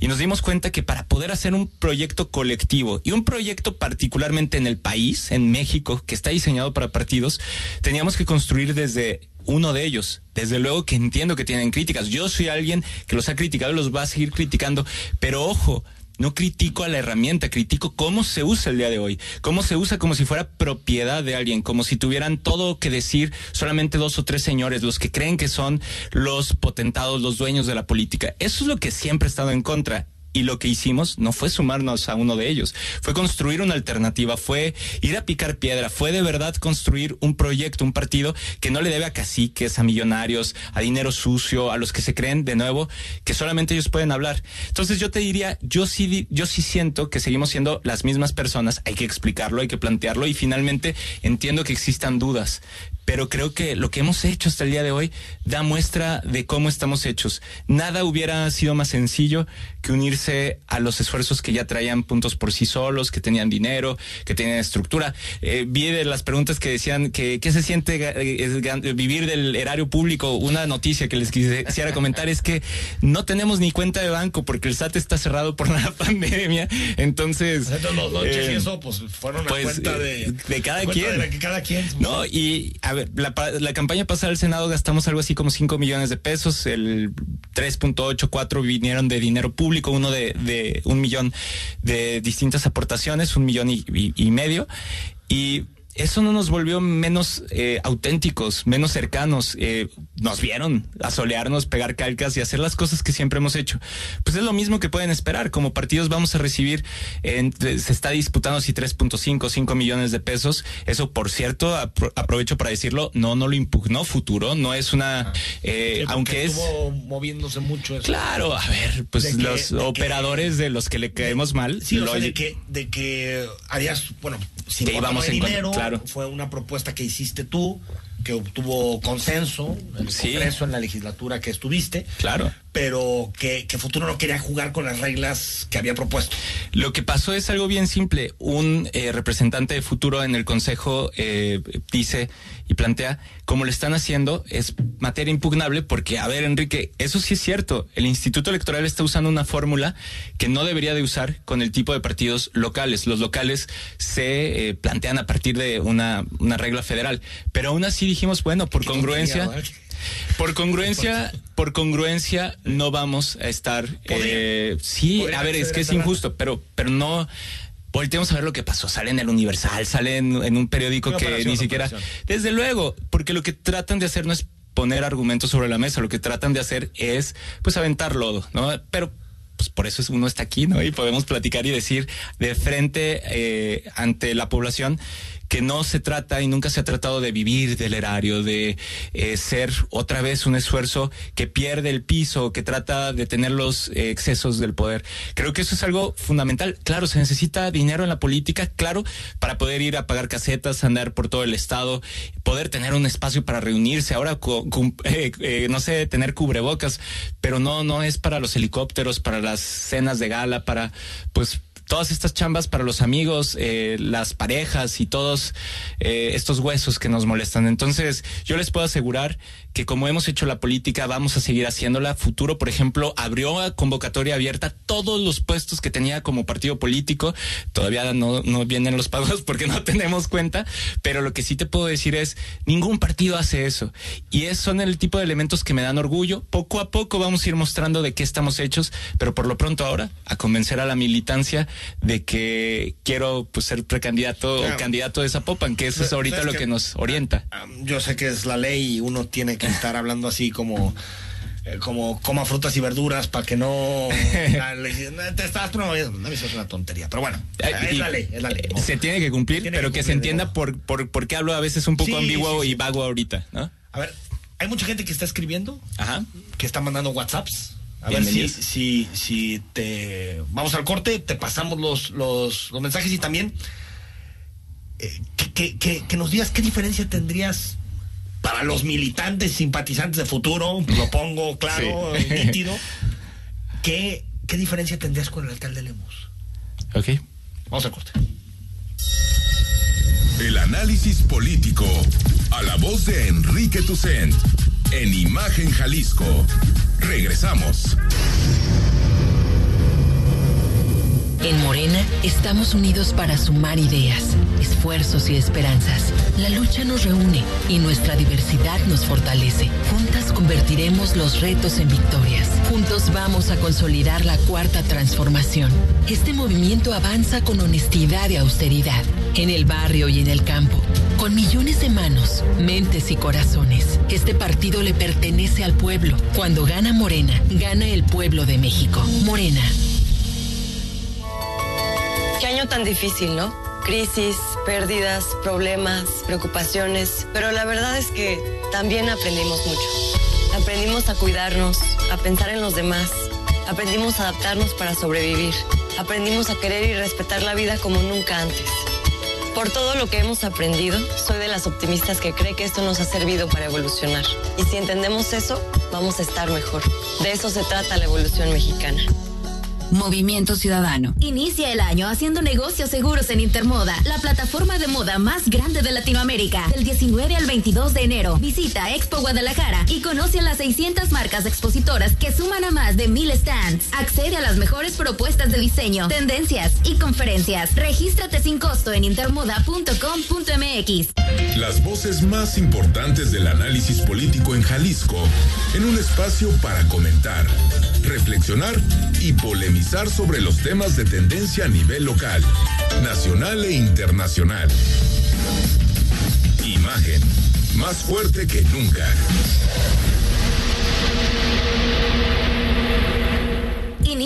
Y nos dimos cuenta que para poder hacer un proyecto colectivo y un proyecto particularmente en el país, en México, que está diseñado para partidos, teníamos que construir desde uno de ellos. Desde luego que entiendo que tienen críticas. Yo soy alguien que los ha criticado y los va a seguir criticando. Pero ojo, no critico a la herramienta, critico cómo se usa el día de hoy. Cómo se usa como si fuera propiedad de alguien, como si tuvieran todo que decir solamente dos o tres señores, los que creen que son los potentados, los dueños de la política. Eso es lo que siempre he estado en contra. Y lo que hicimos no fue sumarnos a uno de ellos, fue construir una alternativa, fue ir a picar piedra, fue de verdad construir un proyecto, un partido que no le debe a caciques, a millonarios, a dinero sucio, a los que se creen de nuevo que solamente ellos pueden hablar. Entonces yo te diría, yo sí, yo sí siento que seguimos siendo las mismas personas, hay que explicarlo, hay que plantearlo y finalmente entiendo que existan dudas. Pero creo que lo que hemos hecho hasta el día de hoy da muestra de cómo estamos hechos. Nada hubiera sido más sencillo que unirse a los esfuerzos que ya traían puntos por sí solos, que tenían dinero, que tenían estructura. Eh, vi de las preguntas que decían que qué se siente eh, vivir del erario público. Una noticia que les quisiera comentar es que no tenemos ni cuenta de banco porque el SAT está cerrado por la pandemia. Entonces, Entonces, los lonches eh, y eso, pues fueron a pues, cuenta eh, de, de cada cuenta quien. de la que cada quien. No, y a ver, la, la campaña pasada al Senado gastamos algo así como 5 millones de pesos, el 3.84 vinieron de dinero público, uno de, de un millón de distintas aportaciones, un millón y- y medio. Y eso no nos volvió menos eh, auténticos, menos cercanos. Eh, nos vieron asolearnos, pegar calcas y hacer las cosas que siempre hemos hecho. Pues es lo mismo que pueden esperar. Como partidos vamos a recibir, entre, se está disputando si 3.5, 5 millones de pesos. Eso, por cierto, apro aprovecho para decirlo, no, no lo impugnó futuro. No es una, eh, aunque es... moviéndose mucho eso. Claro, a ver, pues De que- los que- operadores de los que le caemos mal. Sí, o lo- sea, de que, de que harías, bueno, votar íbamos en dinero, claro. Fue una propuesta que hiciste tú, que obtuvo consenso en el Sí. Congreso, en la legislatura que estuviste, Claro. pero que, que Futuro no quería jugar con las reglas que había propuesto. Lo que pasó es algo bien simple. Un eh, representante de futuro en el Consejo eh, dice y plantea, como lo están haciendo, es materia impugnable porque, a ver, Enrique, eso sí es cierto. El Instituto Electoral está usando una fórmula que no debería de usar con el tipo de partidos locales. Los locales se eh, plantean a partir de una, una regla federal. Pero aún así dijimos, bueno, por congruencia... Por congruencia, por congruencia no vamos a estar. eh, sí, a ver, es que es injusto, pero, pero no. Volteemos a ver lo que pasó. Sale en el Universal, sale en, en un periódico que ni siquiera. Desde luego, porque lo que tratan de hacer no es poner argumentos sobre la mesa, lo que tratan de hacer es, pues, aventar lodo, ¿no? Pero pues por eso es- uno está aquí, ¿no? Y podemos platicar y decir de frente eh, ante la población que no se trata y nunca se ha tratado de vivir del erario, de eh, ser otra vez un esfuerzo que pierde el piso, que trata de tener los eh, excesos del poder. Creo que eso es algo fundamental. Claro, se necesita dinero en la política, claro, para poder ir a pagar casetas, andar por todo el estado, poder tener un espacio para reunirse. Ahora, cu- eh, eh, no sé, tener cubrebocas, pero no, no es para los helicópteros, para las cenas de gala, para, pues, todas estas chambas para los amigos, eh, las parejas y todos eh, estos huesos que nos molestan. Entonces, yo les puedo asegurar que como hemos hecho la política, vamos a seguir haciéndola. Futuro, por ejemplo, abrió a convocatoria abierta todos los puestos que tenía como partido político. Todavía no, vienen los pagos porque no tenemos cuenta, pero lo que sí te puedo decir es, ningún partido hace eso. Y son el tipo de elementos que me dan orgullo. Poco a poco vamos a ir mostrando de qué estamos hechos, pero por lo pronto ahora, a convencer a la militancia de que quiero pues, ser precandidato Claro. o candidato de Zapopan, que eso es ¿Sabes ahorita lo que nos orienta. Yo sé que es la ley y uno tiene que estar hablando así como eh, como coma frutas y verduras para que no te estás promoviendo no eso es una tontería pero bueno es la ley es la ley Se tiene que cumplir, Tiene pero que que, se entienda por, por, por qué hablo a veces un poco Sí, ambiguo sí, sí. y vago ahorita, ¿no? a ver hay mucha gente que está escribiendo Ajá. que está mandando WhatsApps a ver si, si, si te vamos al corte, te pasamos los, los, los mensajes y también eh, que, que- que- que nos digas qué diferencia tendrías para los militantes simpatizantes de futuro, lo pongo claro, Sí. nítido, ¿qué, ¿qué diferencia tendrías con el alcalde Lemos? Ok. Vamos al corte. El análisis político. A la voz de Enrique Tucent. En Imagen Jalisco. Regresamos. En Morena estamos unidos para sumar ideas, esfuerzos y esperanzas. La lucha nos reúne y nuestra diversidad nos fortalece. Juntas convertiremos los retos en victorias. Juntos vamos a consolidar la cuarta transformación. Este movimiento avanza con honestidad y austeridad, en el barrio y en el campo, con millones de manos, mentes y corazones. Este partido le pertenece al pueblo. Cuando gana Morena, gana el pueblo de México. Morena. Qué año tan difícil, ¿no? Crisis, pérdidas, problemas, preocupaciones, pero la verdad es que también aprendimos mucho. Aprendimos a cuidarnos, a pensar en los demás, aprendimos a adaptarnos para sobrevivir, aprendimos a querer y respetar la vida como nunca antes. Por todo lo que hemos aprendido, soy de las optimistas que cree que esto nos ha servido para evolucionar. Y si entendemos eso, vamos a estar mejor. De eso se trata la evolución mexicana. Movimiento Ciudadano. Inicia el año haciendo negocios seguros en Intermoda, la plataforma de moda más grande de Latinoamérica. Del 19 al 22 de enero, visita Expo Guadalajara y conoce a las 600 marcas expositoras que suman a más de 1000 stands. Accede a las mejores propuestas de diseño, tendencias y conferencias. Regístrate sin costo en intermoda.com.mx. Las voces más importantes del análisis político en Jalisco, en un espacio para comentar, reflexionar y polemizar sobre los temas de tendencia a nivel local, nacional e internacional. Imagen, más fuerte que nunca.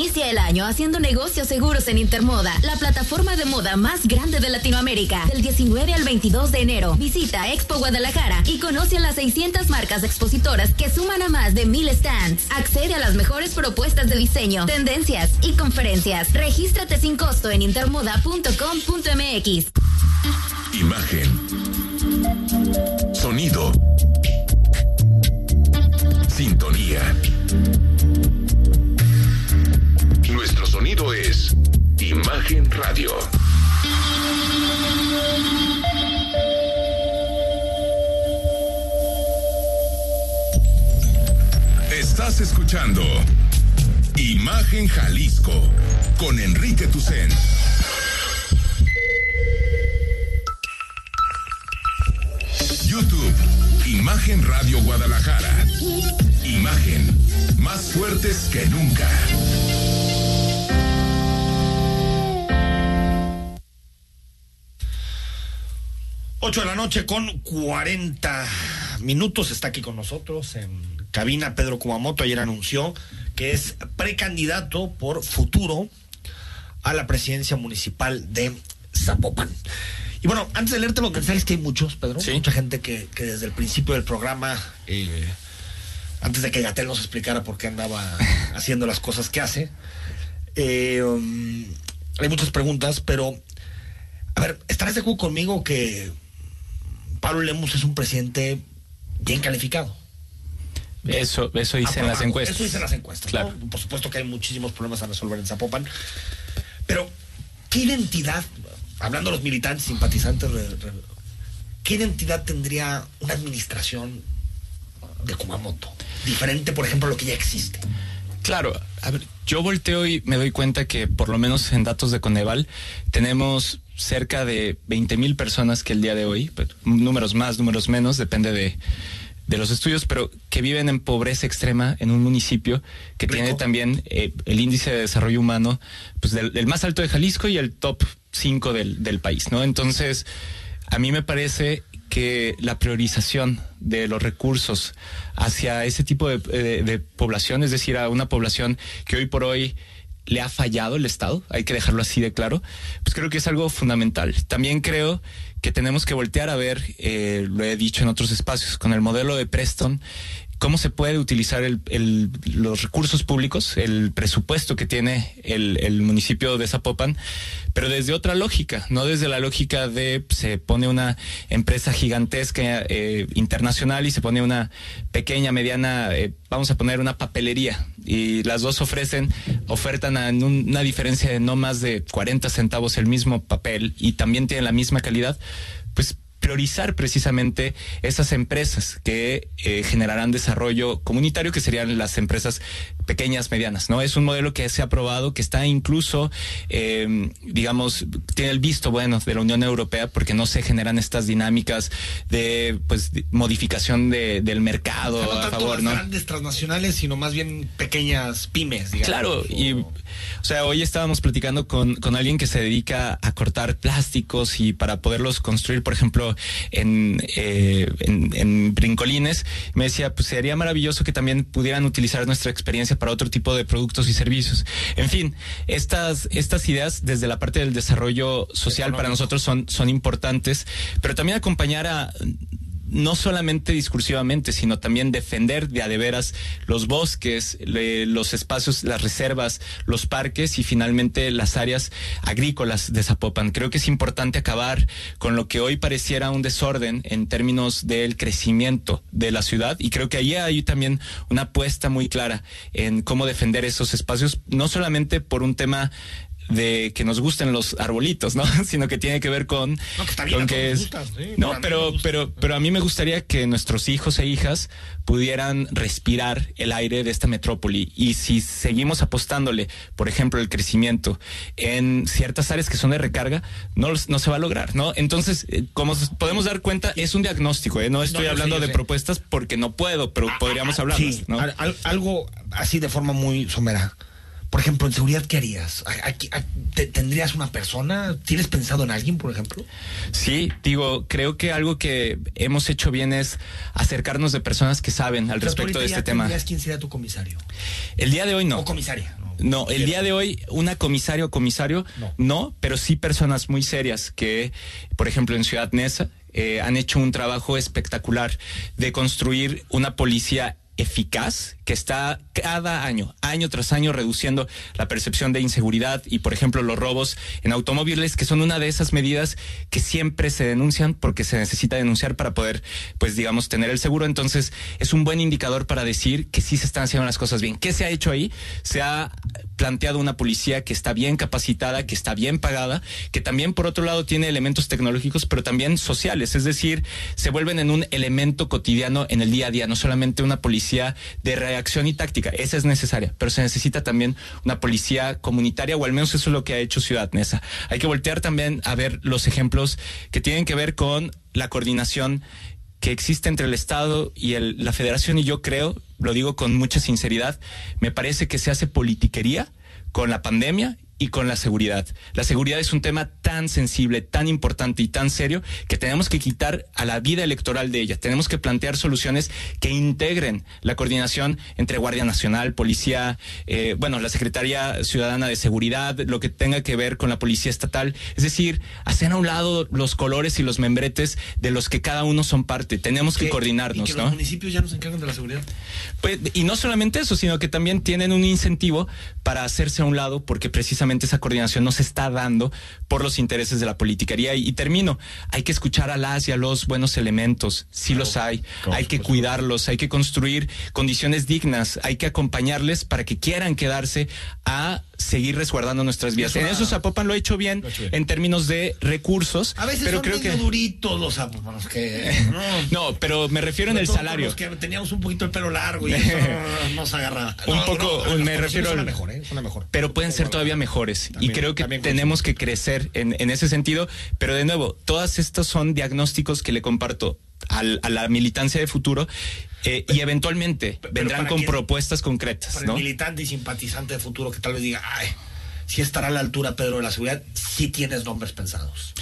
Inicia el año haciendo negocios seguros en Intermoda, la plataforma de moda más grande de Latinoamérica. Del 19 al 22 de enero, visita Expo Guadalajara y conoce a las 600 marcas expositoras que suman a más de mil stands. Accede a las mejores propuestas de diseño, tendencias y conferencias. Regístrate sin costo en intermoda.com.mx. Imagen. Sonido. Sintonía. Radio. Estás escuchando Imagen Jalisco con Enrique Tucen. YouTube, Imagen Radio Guadalajara. Imagen, más fuertes que nunca. Ocho de la noche con 40 minutos. Está aquí con nosotros en cabina Pedro Kumamoto. Ayer anunció que es precandidato por futuro a la presidencia municipal de Zapopan. Y bueno, antes de leerte lo que sabes que hay muchos, Pedro. Mucha gente que, que desde el principio del programa, eh, antes de que Gatel nos explicara por qué andaba haciendo las cosas que hace, eh, um, hay muchas preguntas, pero a ver, ¿estarás de acuerdo conmigo que Pablo Lemus es un presidente bien calificado? Eso, eso dice en las encuestas. Eso dice en las encuestas. Claro. ¿no? Por supuesto que hay muchísimos problemas a resolver en Zapopan. Pero, ¿qué identidad, hablando de los militantes, simpatizantes, re- re- qué identidad tendría una administración de Kumamoto? Diferente, por ejemplo, a lo que ya existe. Claro, a ver, yo volteo y me doy cuenta que por lo menos en datos de Coneval tenemos cerca de 20 mil personas que el día de hoy, pues, números más, números menos, depende de, de los estudios, pero que viven en pobreza extrema en un municipio que tiene también eh, el índice de desarrollo humano pues del, del más alto de Jalisco y el top 5 del, del país, ¿no? Entonces, a mí me parece que la priorización de los recursos hacia ese tipo de, de- de población, es decir, a una población que hoy por hoy le ha fallado el Estado, hay que dejarlo así de claro, pues creo que es algo fundamental. También creo que tenemos que voltear a ver, eh, lo he dicho en otros espacios, con el modelo de Preston, cómo se puede utilizar el- los recursos públicos, el presupuesto que tiene el, el municipio de Zapopan, pero desde otra lógica, no desde la lógica de se pone una empresa gigantesca eh, internacional y se pone una pequeña, mediana, eh, vamos a poner una papelería y las dos ofrecen, ofertan a una diferencia de no más de 40 centavos el mismo papel y también tienen la misma calidad, priorizar precisamente esas empresas que eh, generarán desarrollo comunitario, que serían las empresas pequeñas, medianas, ¿no? Es un modelo que se ha aprobado, que está incluso, eh, digamos, tiene el visto bueno de la Unión Europea, porque no se generan estas dinámicas de, pues, de modificación de- del mercado no a tanto favor, las ¿no? grandes transnacionales, sino más bien pequeñas pymes, digamos. Claro, y o sea, hoy estábamos platicando con, con alguien que se dedica a cortar plásticos y para poderlos construir, por ejemplo, en, eh, en, en brincolines. Me decía, pues sería maravilloso que también pudieran utilizar nuestra experiencia para otro tipo de productos y servicios. En fin, estas, estas ideas desde la parte del desarrollo social para nosotros son, son importantes, pero también acompañar a no solamente discursivamente, sino también defender de a de veras los bosques, le- los espacios, las reservas, los parques y finalmente las áreas agrícolas de Zapopan. Creo que es importante acabar con lo que hoy pareciera un desorden en términos del crecimiento de la ciudad y creo que ahí hay también una apuesta muy clara en cómo defender esos espacios, no solamente por un tema de que nos gusten los arbolitos, ¿no? Sino que tiene que ver con, No, que con que es, sí, no, pero a mí pero, pero, a mí me gustaría que nuestros hijos e hijas pudieran respirar el aire de esta metrópoli. Y si seguimos apostándole, por ejemplo, el crecimiento en ciertas áreas que son de recarga, no, no se va a lograr, ¿no? Entonces, eh, como podemos dar cuenta, es un diagnóstico, ¿eh? No estoy hablando de propuestas porque no puedo, pero podríamos hablar, Sí, ¿no? al- al- algo así de forma muy somera. Por ejemplo, en seguridad, ¿qué harías? ¿A- a- a- te- ¿Tendrías una persona? ¿Tienes pensado en alguien, por ejemplo? Sí, digo, creo que algo que hemos hecho bien es acercarnos de personas que saben al O sea, tú respecto de este tema. quién sería tu comisario? El día de hoy no. O comisaria. ¿no? No, el día de hoy una comisario o comisario no. pero sí personas muy serias que, por ejemplo, en Ciudad Neza eh, han hecho un trabajo espectacular de construir una policía eficaz que está cada año, año tras año, reduciendo la percepción de inseguridad y, por ejemplo, los robos en automóviles, que son una de esas medidas que siempre se denuncian porque se necesita denunciar para poder, pues, digamos, tener el seguro. Entonces, es un buen indicador para decir que sí se están haciendo las cosas bien. ¿Qué se ha hecho ahí? Se ha planteado una policía que está bien capacitada, que está bien pagada, que también, por otro lado, tiene elementos tecnológicos, pero también sociales. Es decir, se vuelven en un elemento cotidiano en el día a día, no solamente una policía de reacción y táctica, esa es necesaria, pero se necesita también una policía comunitaria, o al menos eso es lo que ha hecho Ciudad Neza. Hay que voltear también a ver los ejemplos que tienen que ver con la coordinación que existe entre el Estado y el- la Federación, y yo creo, lo digo con mucha sinceridad, me parece que se hace politiquería con la pandemia y con la seguridad. La seguridad es un tema tan sensible, tan importante y tan serio que tenemos que quitar a la vida electoral de ella. Tenemos que plantear soluciones que integren la coordinación entre Guardia Nacional, Policía, eh, bueno, la Secretaría Ciudadana de Seguridad, lo que tenga que ver con la Policía Estatal. Es decir, hacer a un lado los colores y los membretes de los que cada uno son parte. Tenemos que, coordinarnos, que ¿no? los municipios ya nos encargan de la seguridad. Pues, y no solamente eso, sino que también tienen un incentivo para hacerse a un lado porque precisamente esa coordinación no se está dando por los intereses de la politiquería. Y, y termino, hay que escuchar a las y a los buenos elementos, sí los hay, hay que cuidarlos, hay que construir condiciones dignas, hay que acompañarles para que quieran quedarse a seguir resguardando nuestras vidas. Eso En eso Zapopan lo ha hecho bien hecho en términos de recursos, A veces pero son creo medio que duritos los zapopanos que... No, no, pero me refiero en el salario. Los que teníamos un poquito el pelo largo y eso no, no se agarra. Un No, poco, me refiero al- mejor, ¿eh? Mejor. pero pueden ser todavía mejores También- y creo que tenemos que crecer en, en ese sentido pero de nuevo todas estas son diagnósticos que le comparto al- a la militancia de futuro eh, y eventualmente vendrán con quién? propuestas concretas Para ¿no? el militante y simpatizante de futuro que tal vez diga, ay, si estará a la altura Pedro de la seguridad, sí tienes nombres pensados.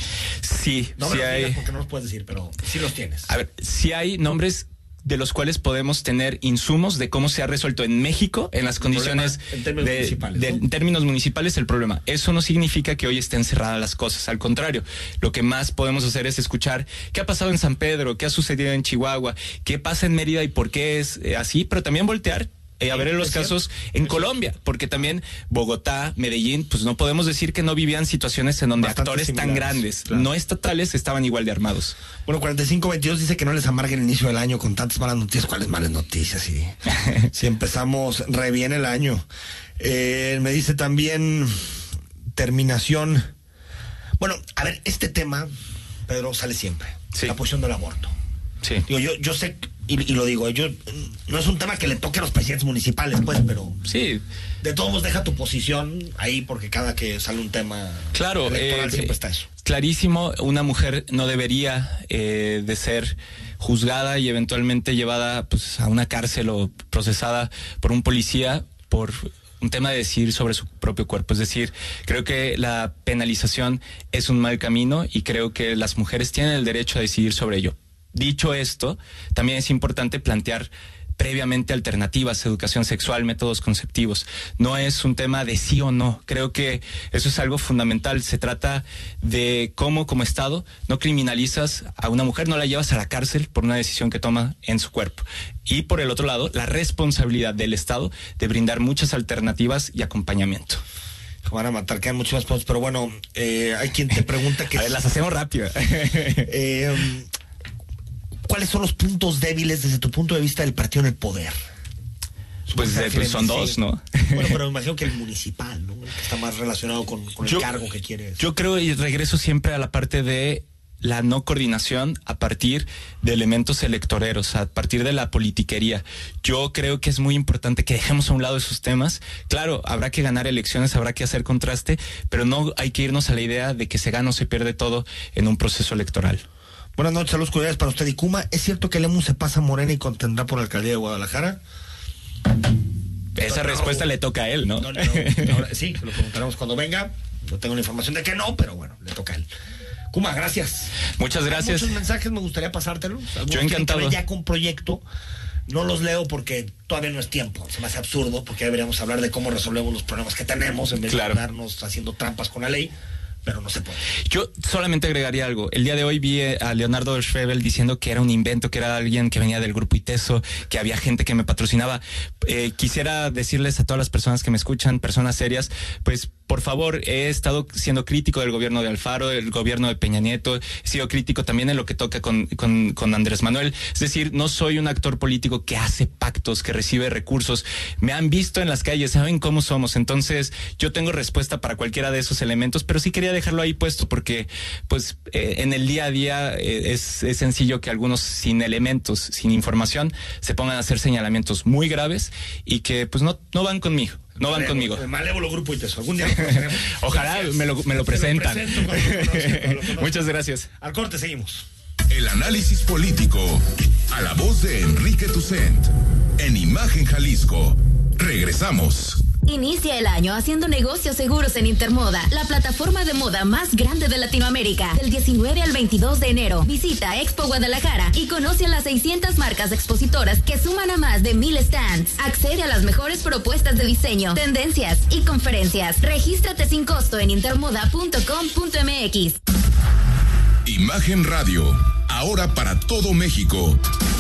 sí No me sí los hay porque no los puedes decir, pero sí los tienes. a ver sí hay nombres de los cuales podemos tener insumos de cómo se ha resuelto en México en las condiciones problema en términos de- municipales, de- ¿no? en términos municipales el problema. Eso no significa que hoy estén cerradas las cosas. Al contrario, lo que más podemos hacer es escuchar qué ha pasado en San Pedro, qué ha sucedido en Chihuahua, qué pasa en Mérida y por qué es eh, así, pero también voltear. Eh, a ver los es cierto, casos en Colombia, porque también Bogotá, Medellín, pues no podemos decir que no vivían situaciones en donde Bastante actores tan grandes, claro. no estatales, estaban igual de armados. Bueno, 45-22 dice que no les amargue el inicio del año con tantas malas noticias. ¿Cuáles malas noticias? Si, si empezamos re bien el año. Eh, me dice también terminación. Bueno, a ver, este tema, Pedro, sale siempre. La posición del aborto. Sí. Digo, yo, yo sé, y, y lo digo, yo no es un tema que le toque a los presidentes municipales, pues, pero Sí, de todos modos deja tu posición ahí porque cada que sale un tema Claro, electoral eh, siempre eh, está eso. Clarísimo, una mujer no debería eh, de ser juzgada y eventualmente llevada pues, a una cárcel o procesada por un policía por un tema de decir sobre su propio cuerpo. Es decir, creo que la penalización es un mal camino y creo que las mujeres tienen el derecho a decidir sobre ello. Dicho esto, también es importante plantear previamente alternativas, educación sexual, métodos conceptivos. No es un tema de sí o no. Creo que eso es algo fundamental. Se trata de cómo como Estado no criminalizas a una mujer, no la llevas a la cárcel por una decisión que toma en su cuerpo. Y por el otro lado, la responsabilidad del Estado de brindar muchas alternativas y acompañamiento. Van a matar, quedan muchos más puntos, pero bueno, eh, hay quien te pregunta que... A ver, las hacemos rápido. Eh, ¿Cuáles son los puntos débiles desde tu punto de vista del partido en el poder? Pues, Se eh, pues son dos, ¿no? Bueno, pero me imagino que el municipal, ¿no? El que está más relacionado con, con el cargo que quieres. Yo creo y regreso siempre a la parte de la no coordinación a partir de elementos electoreros, a partir de la politiquería. Yo creo que es muy importante que dejemos a un lado esos temas. Claro, habrá que ganar elecciones, habrá que hacer contraste, pero no hay que irnos a la idea de que se gana o se pierde todo en un proceso electoral. Buenas noches, saludos cordiales para usted y Kuma. ¿Es cierto que Lemus se pasa a Morena y contendrá por la alcaldía de Guadalajara? esa respuesta le toca a él, ¿no? No, no, no. Ahora, sí, lo preguntaremos cuando venga. No tengo la información de que no, pero bueno, le toca a él. Kuma, gracias. Muchas gracias. Muchos mensajes me gustaría pasártelos. Yo encantado. ya con proyecto. No los leo porque todavía no es tiempo. Se me hace absurdo porque ya deberíamos hablar de cómo resolvemos los problemas que tenemos en vez Claro. de darnos haciendo trampas con la ley. Pero no se puede. Yo solamente agregaría algo. El día de hoy vi eh, a Leonardo Schrebel diciendo que era un invento, que era alguien que venía del grupo ITESO, que había gente que me patrocinaba. Eh, quisiera decirles a todas las personas que me escuchan, personas serias, pues por favor, he estado siendo crítico del gobierno de Alfaro, del gobierno de Peña Nieto, he sido crítico también en lo que toca con, con, con Andrés Manuel. Es decir, no soy un actor político que hace pactos, que recibe recursos. Me han visto en las calles, saben cómo somos. Entonces, yo tengo respuesta para cualquiera de esos elementos, pero sí quería dejarlo ahí puesto porque, pues, eh, en el día a día eh, es, es sencillo que algunos sin elementos, sin información, se pongan a hacer señalamientos muy graves y que, pues, no, no van conmigo. No van Malévolo- conmigo. Malévolo grupo ITESO. Algún día lo. Ojalá me lo, me lo presentan. presento cuando lo conozca, cuando lo conozca. Muchas gracias. Al corte seguimos. El análisis político a la voz de Enrique Tucent en Imagen Jalisco. Regresamos. Inicia el año haciendo negocios seguros en Intermoda, la plataforma de moda más grande de Latinoamérica. Del 19 al 22 de enero, visita Expo Guadalajara y conoce a las 600 marcas expositoras que suman a más de 1000 stands. Accede a las mejores propuestas de diseño, tendencias y conferencias. Regístrate sin costo en intermoda.com.mx. Imagen Radio, ahora para todo México.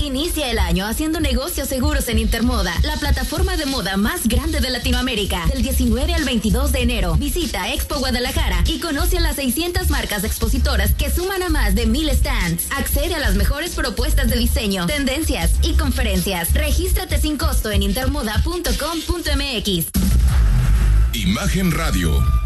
Inicia el año haciendo negocios seguros en Intermoda, la plataforma de moda más grande de Latinoamérica. Del 19 al 22 de enero, visita Expo Guadalajara y conoce a las 600 marcas expositoras que suman a más de 1000 stands. Accede a las mejores propuestas de diseño, tendencias y conferencias. Regístrate sin costo en intermoda.com.mx. Imagen Radio,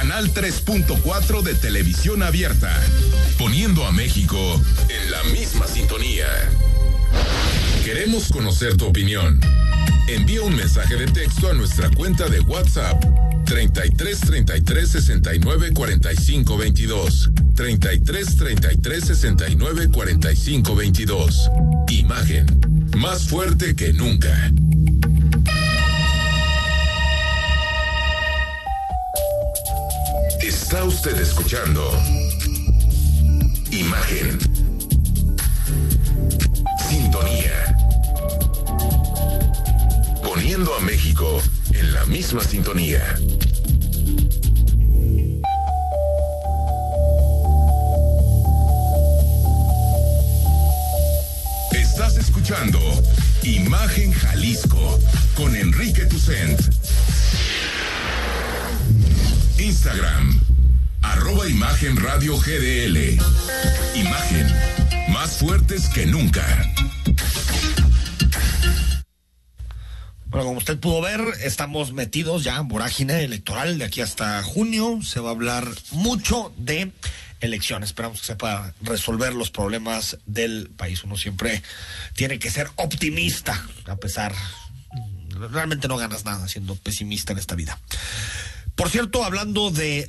Canal 3.4 de televisión abierta, poniendo a México en la misma sintonía. Queremos conocer tu opinión. Envía un mensaje de texto a nuestra cuenta de WhatsApp 33 33 69 45 22. 33 33 69 45 22. Imagen más fuerte que nunca. Está usted escuchando Imagen. Sintonía. Poniendo a México en la misma sintonía. Estás escuchando Imagen Jalisco con Enrique Tucent. Instagram, arroba Imagen Radio GDL. Imagen, más fuertes que nunca. Bueno, como usted pudo ver, estamos metidos ya en vorágine electoral de aquí hasta junio. Se va a hablar mucho de elecciones. Esperamos que se pueda resolver los problemas del país. Uno siempre tiene que ser optimista, a pesar. Realmente no ganas nada siendo pesimista en esta vida. Por cierto, hablando de,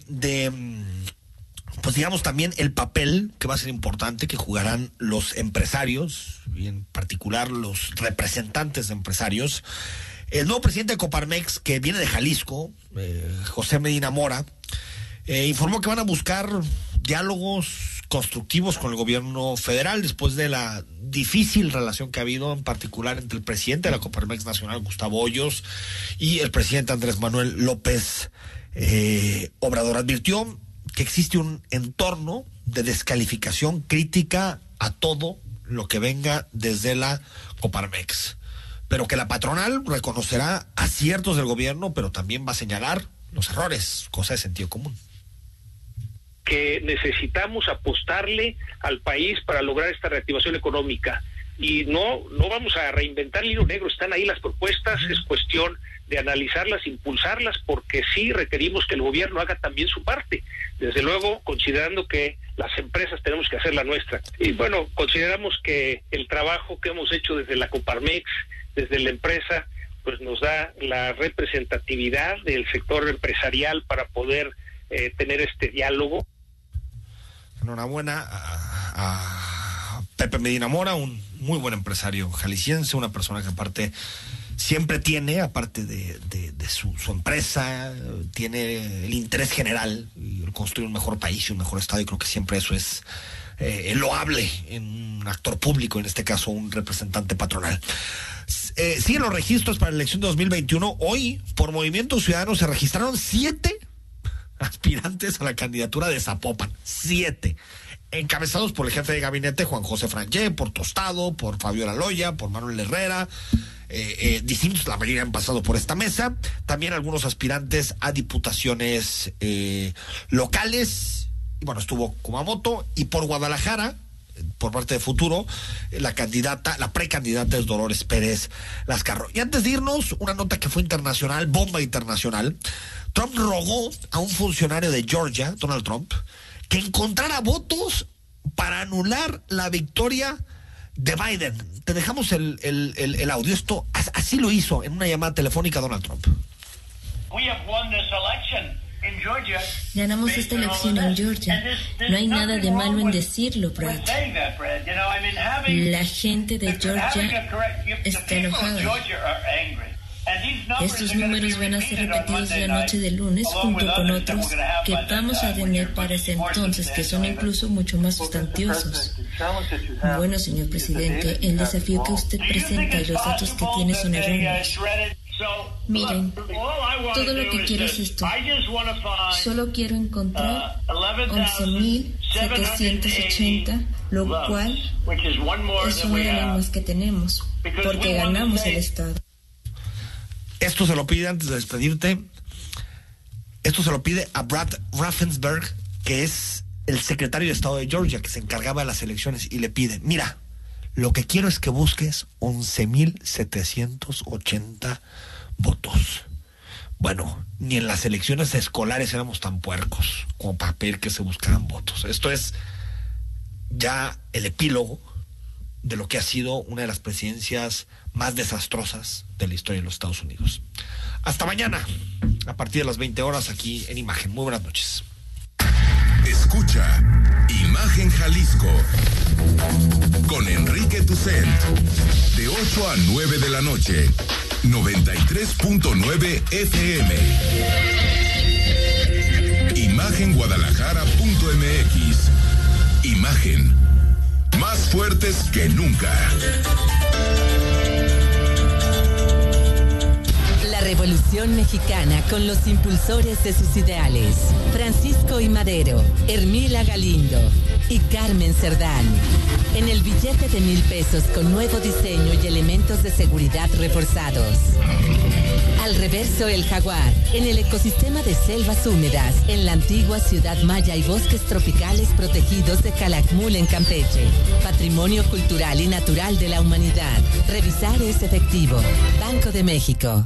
mm, pues digamos también el papel que va a ser importante que jugarán los empresarios, y en particular los representantes de empresarios. El nuevo presidente de Coparmex, que viene de Jalisco, eh, José Medina Mora, eh, informó que van a buscar diálogos constructivos con el gobierno federal después de la difícil relación que ha habido, en particular entre el presidente de la Coparmex Nacional, Gustavo Hoyos, y el presidente Andrés Manuel López eh, Obrador. Advirtió que existe un entorno de descalificación crítica a todo lo que venga desde la Coparmex. Pero que la patronal reconocerá aciertos del gobierno, pero también va a señalar los errores, cosa de sentido común que necesitamos apostarle al país para lograr esta reactivación económica. Y no, no vamos a reinventar el hilo negro, están ahí las propuestas, es cuestión de analizarlas, impulsarlas, porque sí requerimos que el gobierno haga también su parte. Desde luego, considerando que las empresas tenemos que hacer la nuestra. Y bueno, consideramos que el trabajo que hemos hecho desde la Coparmex, desde la empresa, pues nos da la representatividad del sector empresarial para poder eh, tener este diálogo. Enhorabuena a, Pepe Medina Mora, un muy buen empresario jalisciense, una persona que aparte siempre tiene, aparte de, su, empresa, tiene el interés general y construir un mejor país y un mejor estado y creo que siempre eso es eh, loable en un actor público, en este caso un representante patronal. Eh, siguen los registros para la elección de 2021. Hoy, por Movimiento Ciudadano, se registraron siete aspirantes a la candidatura de Zapopan. Siete. Encabezados por el jefe de gabinete Juan José Frangé, por Tostado, por Fabiola Loya, por Manuel Herrera. Eh, eh, distintos, la mayoría han pasado por esta mesa. También algunos aspirantes a diputaciones eh, locales. Y bueno, estuvo Kumamoto. Y por Guadalajara, por parte de Futuro, la candidata, la precandidata es Dolores Pérez Lascarro. Y antes de irnos, una nota que fue internacional, bomba internacional. Trump rogó a un funcionario de Georgia, Donald Trump, que encontrara votos para anular la victoria de Biden. Te dejamos el, el, el, audio. Esto así lo hizo en una llamada telefónica Donald Trump. Ganamos esta elección en Georgia. No hay nada de malo en decirlo, Brad. La gente de Georgia está enojada. Estos números van a ser repetidos la noche de lunes junto con otros que vamos a tener para ese entonces, que son incluso mucho más sustanciosos. Bueno, señor presidente, el desafío que usted presenta y los datos que tiene son erróneos. Miren, todo lo que quiero es esto. Solo quiero encontrar 11.780, lo cual es una de las más que tenemos, porque ganamos el Estado. Esto se lo pide antes de despedirte. Esto se lo pide a Brad Raffensberg, que es el secretario de Estado de Georgia, que se encargaba de las elecciones, y le pide, mira, lo que quiero es que busques 11.780 votos. Bueno, ni en las elecciones escolares éramos tan puercos como para pedir que se buscaran votos. Esto es ya el epílogo de lo que ha sido una de las presidencias más desastrosas de la historia de los Estados Unidos. Hasta mañana, a partir de las 20 horas aquí en Imagen. Muy buenas noches. Escucha Imagen Jalisco con Enrique Tucent de 8 a 9 de la noche, 93.9 FM. Imagenguadalajara.mx. Imagen más fuertes que nunca. La Revolución Mexicana con los impulsores de sus ideales. Francisco y Madero, Hermila Galindo y Carmen Cerdán. En el billete de mil pesos con nuevo diseño y elementos de seguridad reforzados. Al reverso el jaguar, en el ecosistema de selvas húmedas, en la antigua ciudad maya y bosques tropicales protegidos de Calakmul en Campeche. Patrimonio cultural y natural de la humanidad. Revisar es efectivo. Banco de México.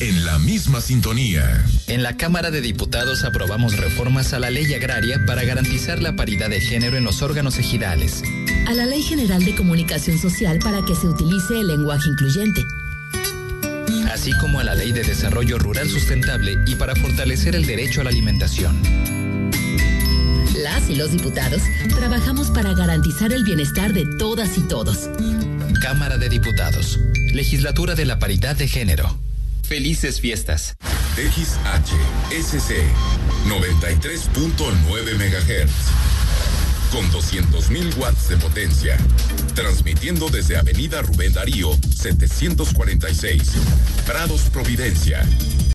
en la misma sintonía. En la Cámara de Diputados aprobamos reformas a la ley agraria para garantizar la paridad de género en los órganos ejidales. A la Ley General de Comunicación Social para que se utilice el lenguaje incluyente. Así como a la Ley de Desarrollo Rural Sustentable y para fortalecer el derecho a la alimentación. Las y los diputados trabajamos para garantizar el bienestar de todas y todos. Cámara de Diputados. Legislatura de la Paridad de Género. Felices fiestas. XHSC 93.9 MHz. Con 200.000 watts de potencia. Transmitiendo desde Avenida Rubén Darío, 746. Prados Providencia.